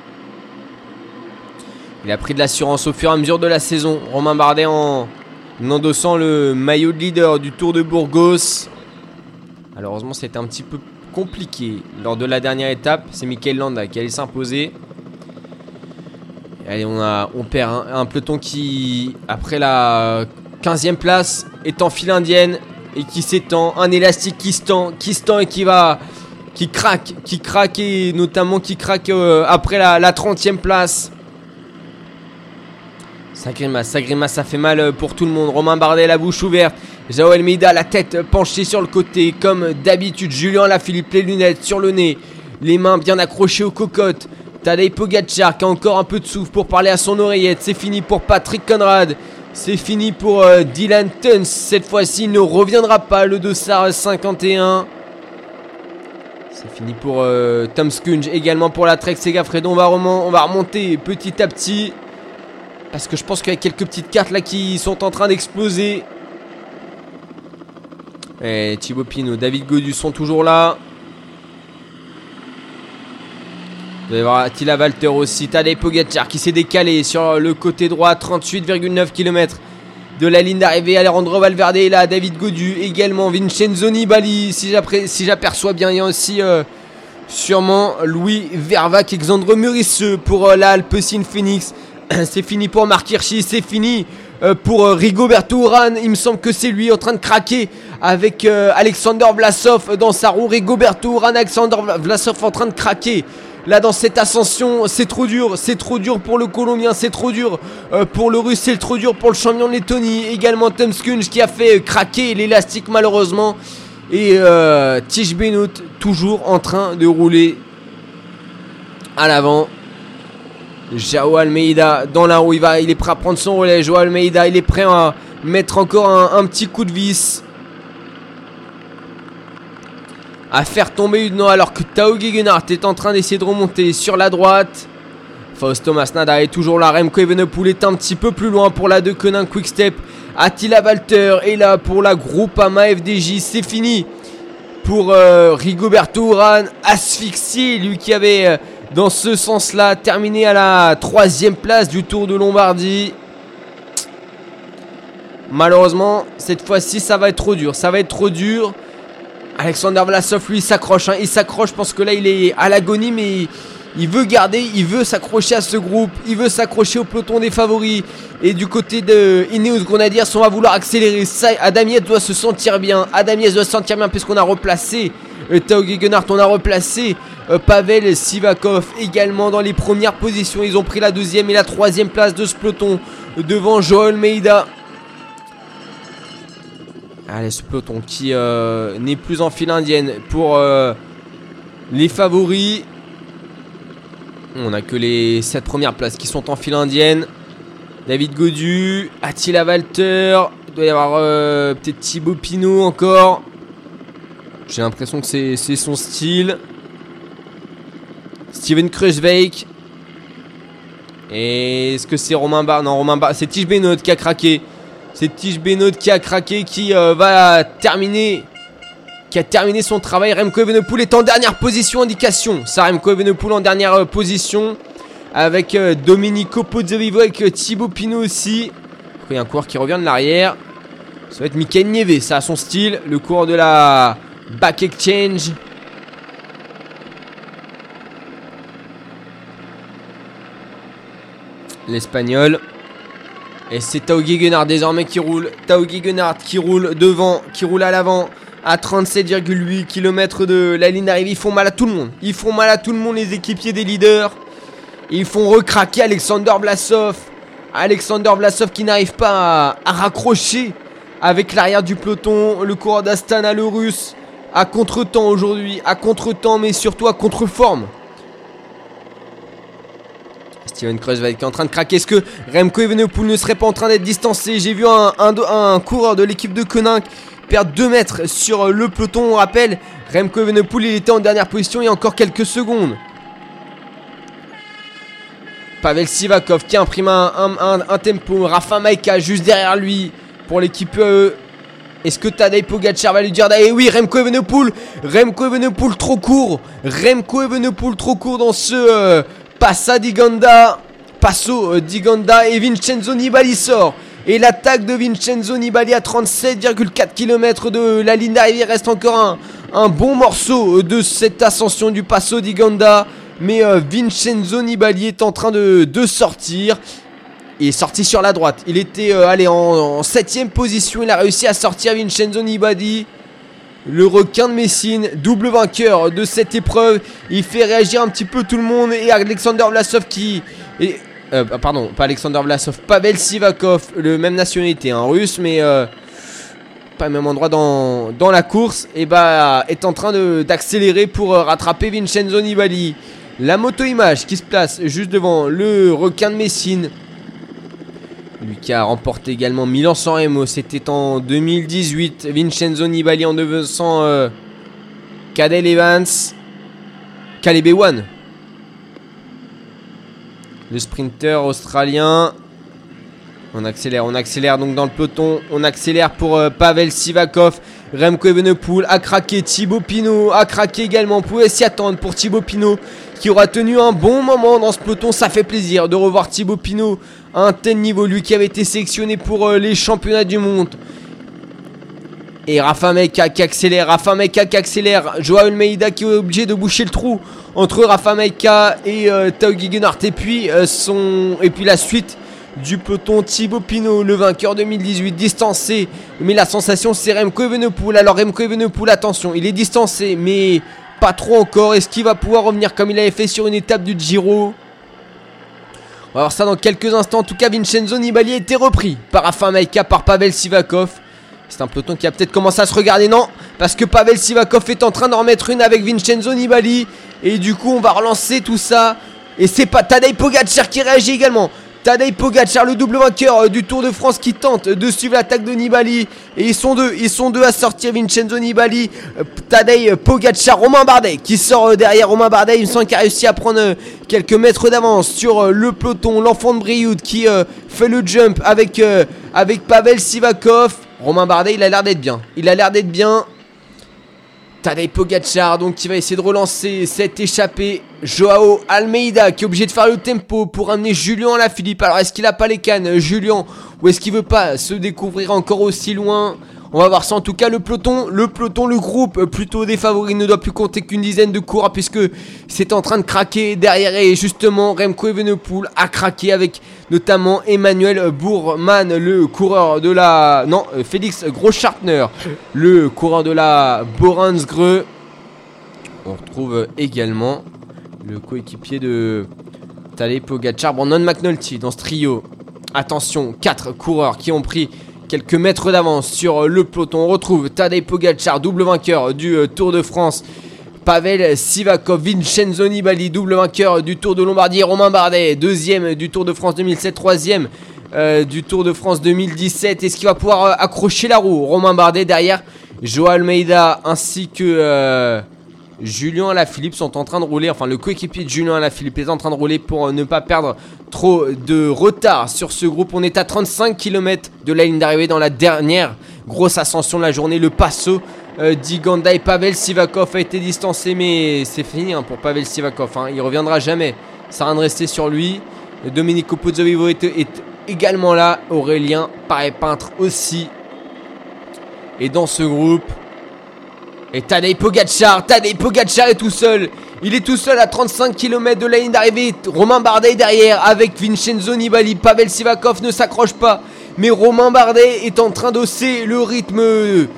Il a pris de l'assurance au fur et à mesure de la saison. Romain Bardet en, endossant le maillot de leader du Tour de Burgos. Malheureusement, c'était un petit peu compliqué lors de la dernière étape. C'est Michael Landa qui allait s'imposer. Allez, on, perd un, peloton qui, après la 15e place, est en file indienne et qui s'étend. Un élastique qui se tend, qui se tend et qui va qui craque, qui craque et notamment qui craque euh, après la, 30e place. Ça grimace, ça grimace, ça fait mal pour tout le monde. Romain Bardet, la bouche ouverte. Jao Almeida, la tête penchée sur le côté, comme d'habitude. Julien Lafilippe, les lunettes sur le nez, les mains bien accrochées aux cocottes. Tadej Pogacar qui a encore un peu de souffle pour parler à son oreillette. C'est fini pour Patrick Conrad. C'est fini pour euh, Dylan Tuns. Cette fois-ci, il ne reviendra pas le dossard 51. C'est fini pour euh, Tom Skunge, également pour la Trek Segafredo. On va, on va remonter petit à petit. Parce que je pense qu'il y a quelques petites cartes là qui sont en train d'exploser. Et Thibaut Pinot, David Godu sont toujours là. Vous allez voir Attila Walter aussi. Tadej Pogacar qui s'est décalé sur le côté droit. 38,9 km de la ligne d'arrivée. Alejandro Valverde est là, David Godu également, Vincenzo Nibali, si j'aperçois bien, il y a aussi euh, sûrement Louis Vervac, Alexandre Murisseux pour euh, la Phoenix, c'est fini pour Mark Hirschi, c'est fini euh, pour euh, Rigoberto Urán. Il me semble que c'est lui en train de craquer avec euh, Alexander Vlasov dans sa roue. Rigoberto Urán, Alexander Vlasov en train de craquer. Là dans cette ascension, c'est trop dur, c'est trop dur pour le Colombien, c'est trop dur pour le Russe, c'est trop dur pour le champion de Lettonie. Également Tom Skunj qui a fait craquer l'élastique malheureusement. Et Tish Benoît toujours en train de rouler à l'avant. Jao Almeida dans la roue, il, va, il est prêt à prendre son relais. Jao Almeida, il est prêt à mettre encore un, petit coup de vis. À faire tomber une alors que Tao Gegenhardt est en train d'essayer de remonter sur la droite. Fausto Masnada est toujours là. Remco Evenepoel est un petit peu plus loin pour la de Quick Quickstep. Attila Walter est là pour la Groupama FDJ. C'est fini pour euh, Rigoberto Urán asphyxié. Lui qui avait euh, dans ce sens-là terminé à la troisième place du Tour de Lombardie. Malheureusement, cette fois-ci, ça va être trop dur. Ça va être trop dur. Alexander Vlasov, lui, s'accroche. Hein. Il s'accroche. Pense que là, il est à l'agonie, mais il veut garder, il veut s'accrocher à ce groupe, il veut s'accrocher au peloton des favoris. Et du côté de Ineos Grenadiers, on va vouloir accélérer. Ça, Adam doit se sentir bien. Adam doit se sentir bien puisqu'on a replacé euh, Tao Gegenhardt, on a replacé euh, Pavel Sivakov également dans les premières positions. Ils ont pris la deuxième et la troisième place de ce peloton devant Joel Meida. Allez, ce peloton qui euh, n'est plus en file indienne pour les favoris. On a que les 7 premières places qui sont en file indienne. David Godu, Attila Walter, il doit y avoir euh, peut-être Thibaut Pinot encore. J'ai l'impression que c'est son style. Steven Kruijswijk. Est-ce que c'est Romain Bar Non, Romain Bar. C'est Tige Benoît qui a craqué. C'est Tige Benoît qui a craqué, qui euh, va terminer qui a terminé son travail. Remco Evenepoel est en dernière position, indication. Ça, Remco Evenepoel en dernière euh, position. Avec euh, Domenico Pozzovivo, avec Thibaut Pinot aussi. Il y a un coureur qui revient de l'arrière. Ça va être Michael Nieve, ça a son style. Le coureur de la back exchange. L'espagnol. Et c'est Tao Gegenhardt désormais qui roule. Tao Gegenhardt qui roule devant, qui roule à l'avant à 37,8 km de la ligne d'arrivée. Ils font mal à tout le monde. Ils font mal à tout le monde, les équipiers des leaders. Ils font recraquer Alexander Vlasov. Alexander Vlasov qui n'arrive pas à, raccrocher avec l'arrière du peloton. Le coureur d'Astana, le russe, à contre-temps aujourd'hui. À contre-temps, mais surtout à contre-forme. Steven Kreuzweig qui est en train de craquer. Est-ce que Remco Evenepoel ne serait pas en train d'être distancé? J'ai vu un, un, coureur de l'équipe de Koenig perdre 2 mètres sur le peloton. On rappelle, Remco Evenepoel, il était en dernière position il y a encore quelques secondes. Pavel Sivakov qui imprime un, un, tempo. Rafa Maika juste derrière lui pour l'équipe euh, Est-ce que Tadej Pogacar va lui dire Eh oui, Remco Evenepoel Remco Evenepoel trop court Remco Evenepoel trop court dans ce euh, Passa Diganda Passo euh, Diganda et Vincenzo Nibali sort et l'attaque de Vincenzo Nibali à 37,4 km de la ligne d'arrivée reste encore un, bon morceau de cette ascension du Passo di Ganda. Mais euh, Vincenzo Nibali est en train de, sortir. Il est sorti sur la droite. Il était euh, allé en 7ème position. Il a réussi à sortir Vincenzo Nibali. Le requin de Messine, double vainqueur de cette épreuve. Il fait réagir un petit peu tout le monde. Et Alexander Vlasov qui euh, pardon, pas Alexander Vlasov, Pavel Sivakov, le même nationalité, un russe, mais euh, pas le même endroit dans, la course, et bah est en train d'accélérer pour euh, rattraper Vincenzo Nibali. La moto-image qui se place juste devant le requin de Messine. A remporté également Milan-San Remo, c'était en 2018. Vincenzo Nibali en devançant euh, Cadel Evans, Caleb One le sprinter australien. On accélère, on accélère donc dans le peloton. On accélère pour euh, Pavel Sivakov. Remco Evenepoel a craqué. Thibaut Pinot a craqué également. On pouvait s'y attendre pour Thibaut Pinot qui aura tenu un bon moment dans ce peloton. Ça fait plaisir de revoir Thibaut Pinot à un tel niveau. Lui qui avait été sélectionné pour euh, les championnats du monde. Et Rafa Meika qui accélère, Rafa Meika qui accélère, Joao Almeida qui est obligé de boucher le trou entre Rafa Meika et euh, Tao et puis euh, et puis la suite du peloton Thibaut Pinot, le vainqueur 2018, distancé. Mais la sensation c'est Remco Evenepoel. Alors Remco Evenepoel, attention, il est distancé, mais pas trop encore. Est-ce qu'il va pouvoir revenir comme il avait fait sur une étape du Giro? On va voir ça dans quelques instants. En tout cas, Vincenzo Nibali a été repris par Meika, par Pavel Sivakov. C'est un peloton qui a peut-être commencé à se regarder, non? Parce que Pavel Sivakov est en train d'en remettre une avec Vincenzo Nibali. Et du coup, on va relancer tout ça. Et c'est pas Tadej Pogacar qui réagit également. Tadej Pogacar, le double vainqueur euh, du Tour de France qui tente de suivre l'attaque de Nibali. Et ils sont deux, ils sont deux à sortir. Vincenzo Nibali, euh, Tadej Pogacar, Romain Bardet qui sort euh, derrière Romain Bardet. Il me semble qu'il a réussi à prendre quelques mètres d'avance sur le peloton. L'enfant de Brioude qui fait le jump avec, avec Pavel Sivakov. Romain Bardet, il a l'air d'être bien. Il a l'air d'être bien. Tadej Pogacar, donc qui va essayer de relancer cette échappée. Joao Almeida qui est obligé de faire le tempo pour amener Julien à la Philippe. Alors est-ce qu'il a pas les cannes, Julien, ou est-ce qu'il veut pas se découvrir encore aussi loin? On va voir ça en tout cas le peloton, le peloton, le groupe euh, plutôt des favoris ne doit plus compter qu'une dizaine de coureurs puisque c'est en train de craquer derrière et justement Remco Evenepoel a craqué avec notamment Emmanuel Bourman, le coureur de la... Non, euh, Félix Groschartner, le coureur de la Boransgreux. On retrouve également le coéquipier de Tadej Pogacar, Brandon McNulty dans ce trio. Attention, 4 coureurs qui ont pris quelques mètres d'avance sur le peloton. On retrouve Tadej Pogacar, double vainqueur du euh, Tour de France. Pavel Sivakov, Vincenzo Nibali, double vainqueur du Tour de Lombardie. Romain Bardet, deuxième du Tour de France 2007, troisième euh, du Tour de France 2017. Est-ce qu'il va pouvoir euh, accrocher la roue? Romain Bardet derrière Joao Almeida ainsi que Julien Alaphilippe sont en train de rouler, enfin le coéquipier de Julien Alaphilippe est en train de rouler pour euh, ne pas perdre trop de retard sur ce groupe. On est à 35 km de la ligne d'arrivée dans la dernière grosse ascension de la journée, le Passo euh, d'Iganda et Pavel Sivakov a été distancé mais c'est fini hein, pour Pavel Sivakov, hein. il reviendra jamais, ça rien de rester sur lui. Domenico Pozzovivo est, est également là, Aurélien paraît peintre aussi. Et dans ce groupe, et Tadej Pogacar, Tadej Pogacar est tout seul. Il est tout seul à 35 km de la ligne d'arrivée. Romain Bardet derrière avec Vincenzo Nibali. Pavel Sivakov ne s'accroche pas. Mais Romain Bardet est en train d'osser le rythme de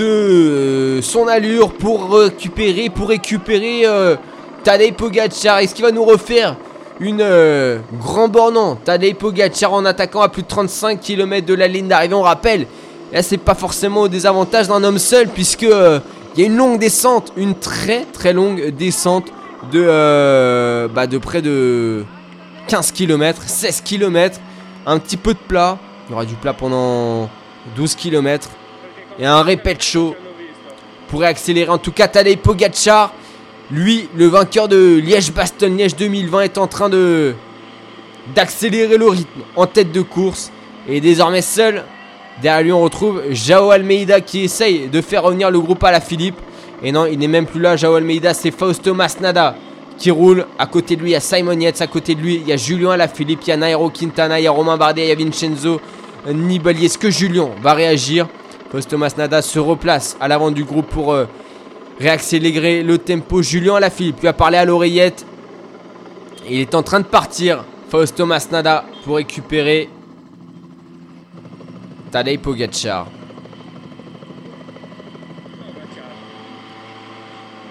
euh, son allure pour récupérer, pour récupérer euh, Tadej Pogacar. Est-ce qu'il va nous refaire une euh, grand bornant Tadej Pogacar en attaquant à plus de 35 km de la ligne d'arrivée. On rappelle, là c'est pas forcément au désavantage d'un homme seul puisque il y a une longue descente, une très très longue descente de, euh, bah, près de 15 km, 16 km. Un petit peu de plat. Il y aura du plat pendant 12 km. Et un répète chaud pourrait accélérer. En tout cas, Tadej Pogacar, lui, le vainqueur de Liège-Bastogne-Liège 2020, est en train de d'accélérer le rythme en tête de course. Et désormais seul Derrière lui, on retrouve Jao Almeida qui essaye de faire revenir le groupe à la Philippe. Et non, il n'est même plus là, Jao Almeida, c'est Fausto Masnada qui roule. À côté de lui, il y a Simon Yates. À côté de lui, il y a Julien Alaphilippe, il y a Nairo Quintana, il y a Romain Bardet, il y a Vincenzo Nibali. Est-ce que Julien va réagir? Fausto Masnada se replace à l'avant du groupe pour euh, réaccélérer le tempo. Julien Alaphilippe lui a parlé à l'oreillette. Il est en train de partir. Fausto Masnada pour récupérer Tadej Pogacar.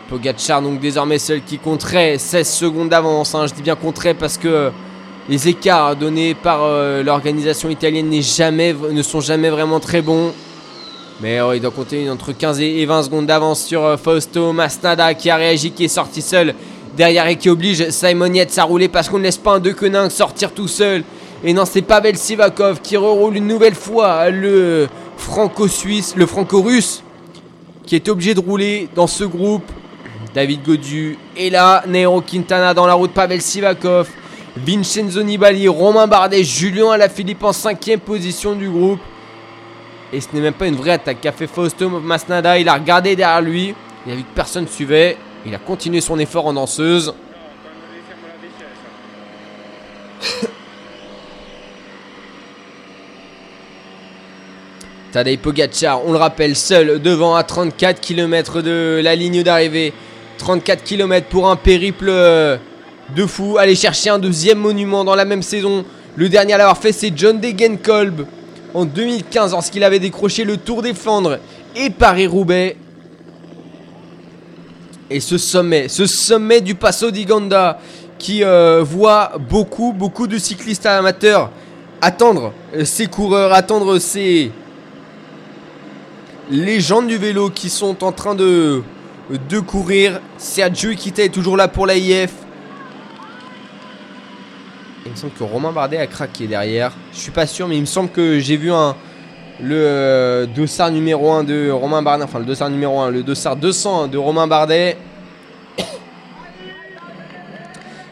Pogacar donc désormais seul qui compterait 16 secondes d'avance. Hein. je dis bien compterait parce que les écarts donnés par euh, l'organisation italienne ne sont jamais vraiment très bons. Mais il doit compter entre 15 et 20 secondes d'avance sur euh, Fausto Masnada qui a réagi, qui est sorti seul derrière et qui oblige Simon Yates à rouler parce qu'on ne laisse pas un deux quenins sortir tout seul. Et non, c'est Pavel Sivakov qui reroule une nouvelle fois le franco-suisse, le franco-russe, qui est obligé de rouler dans ce groupe. David Godu est là, Nero Quintana dans la route, Pavel Sivakov, Vincenzo Nibali, Romain Bardet, Julien Alaphilippe en cinquième position du groupe. Et ce n'est même pas une vraie attaque qu'a fait Fausto Masnada? Il a regardé derrière lui, il a vu que personne ne suivait. Il a continué son effort en danseuse. Tadej Pogacar, on le rappelle, seul devant à 34 km de la ligne d'arrivée. 34 km pour un périple euh, de fou. Aller chercher un deuxième monument dans la même saison. Le dernier à l'avoir fait, c'est John Degenkolb en 2015 lorsqu'il avait décroché le Tour des Flandres et Paris-Roubaix. Et ce sommet, ce sommet du Passo di Ganda qui euh, voit beaucoup, beaucoup de cyclistes amateurs attendre euh, ces coureurs, attendre ces légendes du vélo qui sont en train de, de courir. Sergio Kita est toujours là pour l'AIF. Il me semble que Romain Bardet a craqué derrière. Je suis pas sûr, mais il me semble que j'ai vu un le euh, dossard numéro 1 de Romain Bardet, enfin le dossard numéro 1, le dossard 200 de Romain Bardet.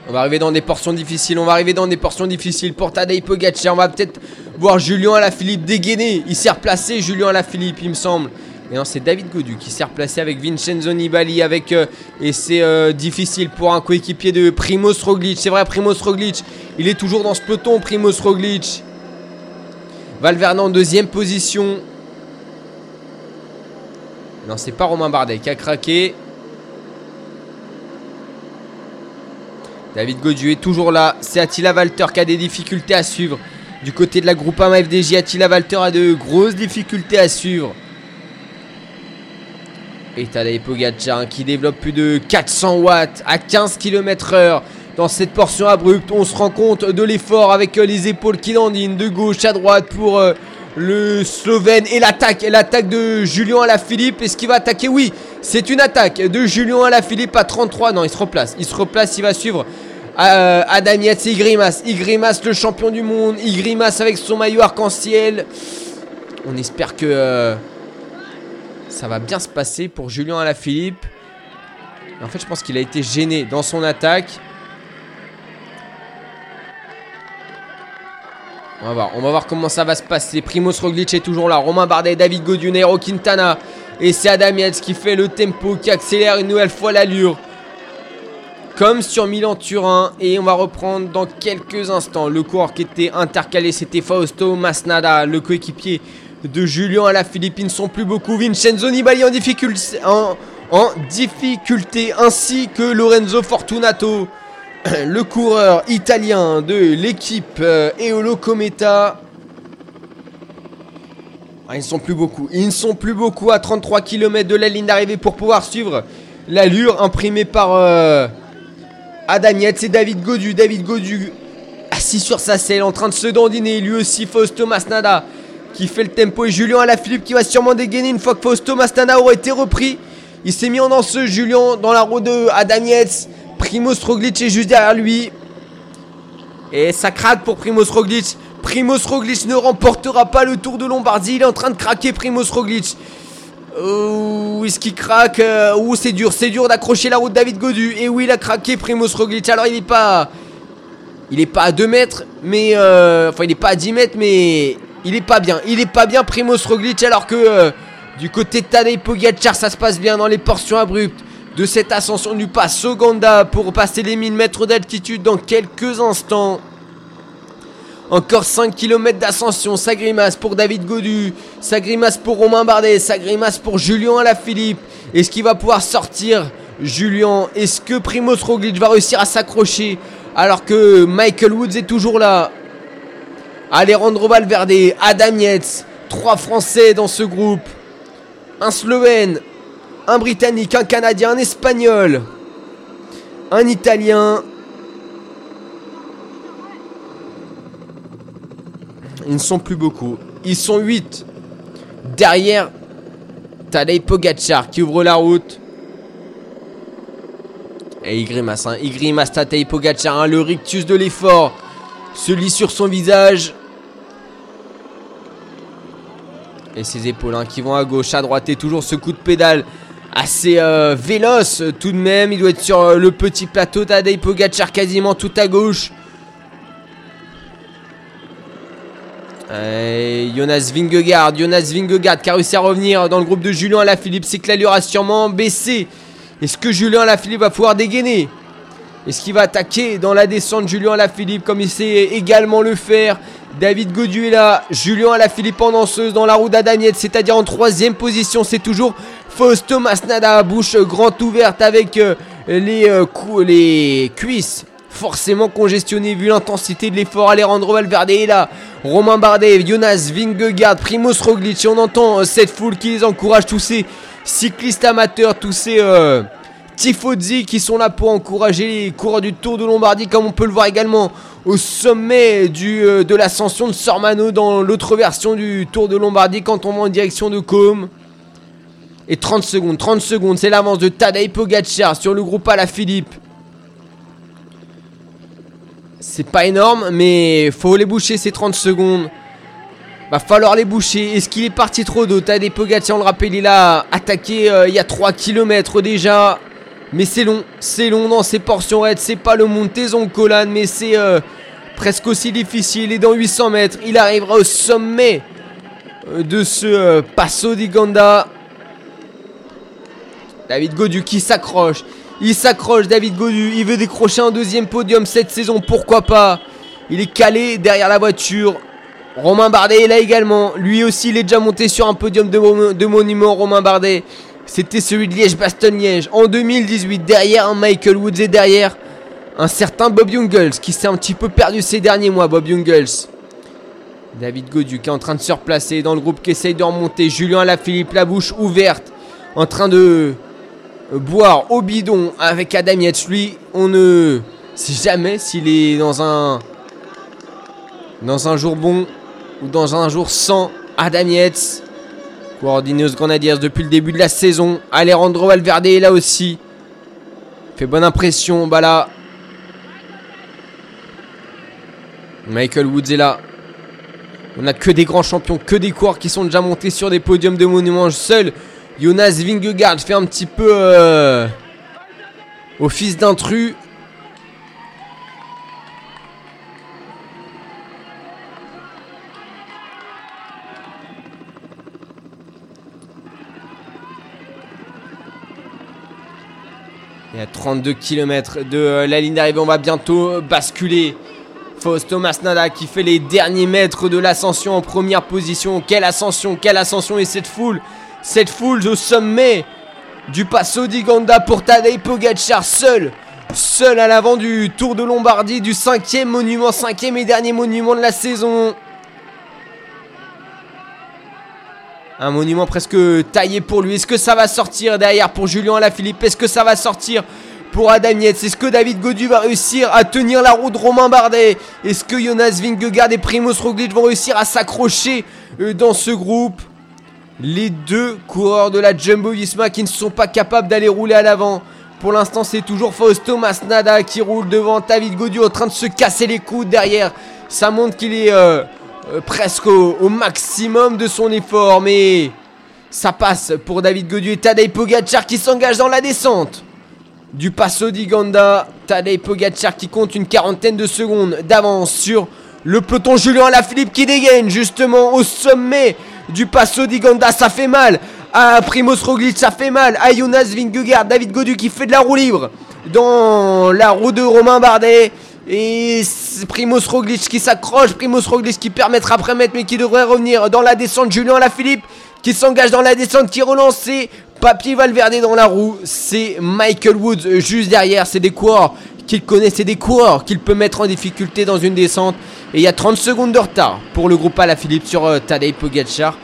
On va arriver dans des portions difficiles, on va arriver dans des portions difficiles pour Tadej Pogacar. On va peut-être voir Julien Alaphilippe dégainer. Il s'est replacé, Julien Alaphilippe, il me semble. Et non, c'est David Godu qui s'est replacé avec Vincenzo Nibali. Euh, et c'est euh, difficile pour un coéquipier de Primoz Roglic. C'est vrai, Primoz Roglic, il est toujours dans ce peloton, Primoz Roglic. Valverde en deuxième position. Non, c'est pas Romain Bardet qui a craqué. David Godu est toujours là. C'est Attila Walter qui a des difficultés à suivre. Du côté de la groupe FDJ, Attila Walter a de grosses difficultés à suivre. Et Tadej Pogacar hein, qui développe plus de 400 watts à 15 km heure. Dans cette portion abrupte, on se rend compte de l'effort avec euh, les épaules qui landinent de gauche à droite pour euh, le Slovène. Et l'attaque, l'attaque de Julien Alaphilippe. Est-ce qu'il va attaquer? Oui, c'est une attaque de Julien Alaphilippe à 33. Non, il se replace. Il se replace, il va suivre euh, Adam Yates. Il grimace le champion du monde. Grimace avec son maillot arc-en-ciel. On espère que euh, ça va bien se passer pour Julien Alaphilippe. En fait, je pense qu'il a été gêné dans son attaque. On va voir, comment ça va se passer. Primoz Roglic est toujours là. Romain Bardet, David Godieu, Nero Quintana. Et c'est Adam qui fait le tempo, qui accélère une nouvelle fois l'allure comme sur Milan-Turin. Et on va reprendre dans quelques instants. Le coureur qui était intercalé, c'était Fausto Masnada, le coéquipier de Julien à la Philippine. sont plus beaucoup. Vincenzo Nibali en difficulté, en, difficulté ainsi que Lorenzo Fortunato, le coureur italien de l'équipe euh, Eolo Cometa. Ah, ils ne sont plus beaucoup. Ils ne sont plus beaucoup à 33 km de la ligne d'arrivée pour pouvoir suivre l'allure imprimée par. Euh, et David Godu. David Godu assis sur sa selle en train de se dandiner. Lui aussi, Fausto Masnada qui fait le tempo. Et Julien Alaphilippe qui va sûrement dégainer une fois que Fausto Masnada aura été repris. Il s'est mis en danse, Julien, dans la roue de Adam Yates. Primoz est juste derrière lui. Et ça craque pour Primoz Roglic. Primoz Roglic ne remportera pas le Tour de Lombardie. Il est en train de craquer Primoz Roglic. Oh, est-ce qu'il craque Oh, c'est dur, c'est dur d'accrocher la route David Godu. Et oui, il a craqué Primoz Roglic. Alors, il est pas. Il est pas à 2 mètres, mais. Euh, enfin, il est pas à 10 mètres, mais. Il est pas bien. Il est pas bien, Primoz Roglic. Alors que. Euh, du côté de Tadej Pogacar, ça se passe bien dans les portions abruptes de cette ascension du pas Soganda pour passer les 1000 mètres d'altitude dans quelques instants. Encore 5 km d'ascension, ça grimace pour David Godu, ça grimace pour Romain Bardet, ça grimace pour Julien Alaphilippe. Est-ce qu'il va pouvoir sortir Julien? Est-ce que Primoz Roglic va réussir à s'accrocher alors que Michael Woods est toujours là? Alejandro Valverde, Adam Yates, trois Français dans ce groupe. Un Slovène, un Britannique, un Canadien, un Espagnol, un Italien Ils ne sont plus beaucoup. Ils sont 8. Derrière, Tadej Pogacar qui ouvre la route. Et il grimace, hein. il grimace Tadej Pogacar, hein. le rictus de l'effort se lit sur son visage. Et ses épaules hein, qui vont à gauche, à droite et toujours ce coup de pédale assez euh, véloce tout de même. Il doit être sur euh, le petit plateau Tadej Pogacar quasiment tout à gauche. Euh, Jonas Vingegaard, Jonas Vingegaard qui a réussi à revenir dans le groupe de Julien Alaphilippe. C'est que l'allure a sûrement baissé. Est-ce que Julien Alaphilippe va pouvoir dégainer? Est-ce qu'il va attaquer dans la descente? Julien Alaphilippe comme il sait également le faire David Godu est là. Julien Alaphilippe en danseuse dans la roue d'Adamiette, c'est-à-dire en troisième position. C'est toujours Fausto Masnada, bouche grande ouverte avec euh, les, euh, les cuisses forcément congestionnées vu l'intensité de l'effort. Alejandro Valverde est là. Romain Bardet, Jonas Vingegaard, Primoz Roglic. on entend euh, cette foule qui les encourage, tous ces cyclistes amateurs, tous ces tifosi qui sont là pour encourager les coureurs du Tour de Lombardie, comme on peut le voir également au sommet euh, de l'ascension de Sormano dans l'autre version du Tour de Lombardie quand on va en direction de Côme. Et 30 secondes, 30 secondes, c'est l'avance de Tadej Pogacar sur le groupe Philippe. C'est pas énorme, mais faut les boucher ces 30 secondes. Va falloir les boucher. Est-ce qu'il est parti trop d'eau? Tadej Pogacar, on le rappelle, il a attaqué euh, il y a 3 km déjà. Mais c'est long, c'est long dans ces portions raides. C'est pas le Montezon Colan, mais c'est euh, presque aussi difficile. Et dans 800 mètres, il arrivera au sommet euh, de ce euh, Passo di Ganda. David Godu qui s'accroche. Il s'accroche, David Godu. Il veut décrocher un deuxième podium cette saison. Pourquoi pas? Il est calé derrière la voiture. Romain Bardet est là également. Lui aussi, il est déjà monté sur un podium de, monument. Romain Bardet. C'était celui de Liège-Bastogne-Liège en 2018. Derrière un Michael Woods et derrière un certain Bob Jungels qui s'est un petit peu perdu ces derniers mois. Bob Jungels. David Godu qui est en train de se replacer dans le groupe qui essaye de remonter. Julien Lafilippe, la bouche ouverte, en train de boire au bidon avec Adam Yates. Lui, on ne sait jamais s'il est dans un dans un jour bon ou dans un jour sans Adam Yates. Coordinados Grenadiers depuis le début de la saison. Alejandro Valverde est là aussi. Fait bonne impression. Bah là. Michael Woods est là. On n'a que des grands champions, que des coureurs qui sont déjà montés sur des podiums de monuments. Seul Jonas Vingegaard fait un petit peu euh, office d'intrus. Et à 32 km de euh, la ligne d'arrivée, on va bientôt basculer. Fausto Masnada qui fait les derniers mètres de l'ascension en première position. Quelle ascension, quelle ascension et cette foule, cette foule au sommet du Passo di Ganda pour Tadej Pogacar seul, seul à l'avant du Tour de Lombardie, du cinquième monument, cinquième et dernier monument de la saison. Un monument presque taillé pour lui. Est-ce que ça va sortir derrière pour Julien Alaphilippe? Est-ce que ça va sortir pour Adam Yates? Est-ce que David Godu va réussir à tenir la roue de Romain Bardet Est-ce que Jonas Vingegaard et Primoz Roglic vont réussir à s'accrocher euh, dans ce groupe? Les deux coureurs de la Jumbo Visma qui ne sont pas capables d'aller rouler à l'avant. Pour l'instant, c'est toujours Fausto Masnada qui roule devant David Godu en train de se casser les coudes derrière. Ça montre qu'il est... Euh, euh, presque au, maximum de son effort, mais ça passe pour David Godu et Tadej Pogacar qui s'engage dans la descente du Passo di Ganda. Tadej Pogacar qui compte une quarantaine de secondes d'avance sur le peloton Julien Alaphilippe qui dégaine justement au sommet du Passo di Ganda. Ça fait mal à Primoz Roglic, ça fait mal à Jonas Vingegaard, David Godu qui fait de la roue libre dans la roue de Romain Bardet. Et Primoz Roglic qui s'accroche, Primoz Roglic qui permettra après mettre mais qui devrait revenir dans la descente. Julien Lafilippe qui s'engage dans la descente, qui relance Papier Valverde dans la roue. C'est Michael Woods juste derrière. C'est des coureurs qu'il connaît, c'est des coureurs qu'il peut mettre en difficulté dans une descente. Et il y a 30 secondes de retard pour le groupe Alaphilippe sur euh, Tadej Pogacar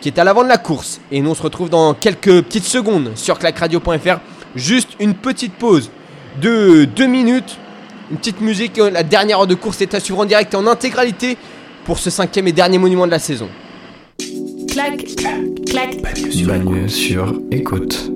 qui est à l'avant de la course. Et nous on se retrouve dans quelques petites secondes sur clacradio.fr. Juste une petite pause de 2 minutes une petite musique. Euh, la dernière heure de course est à suivre en direct et en intégralité pour ce cinquième et dernier monument de la saison. Clac, clac, Bagneux sur écoute.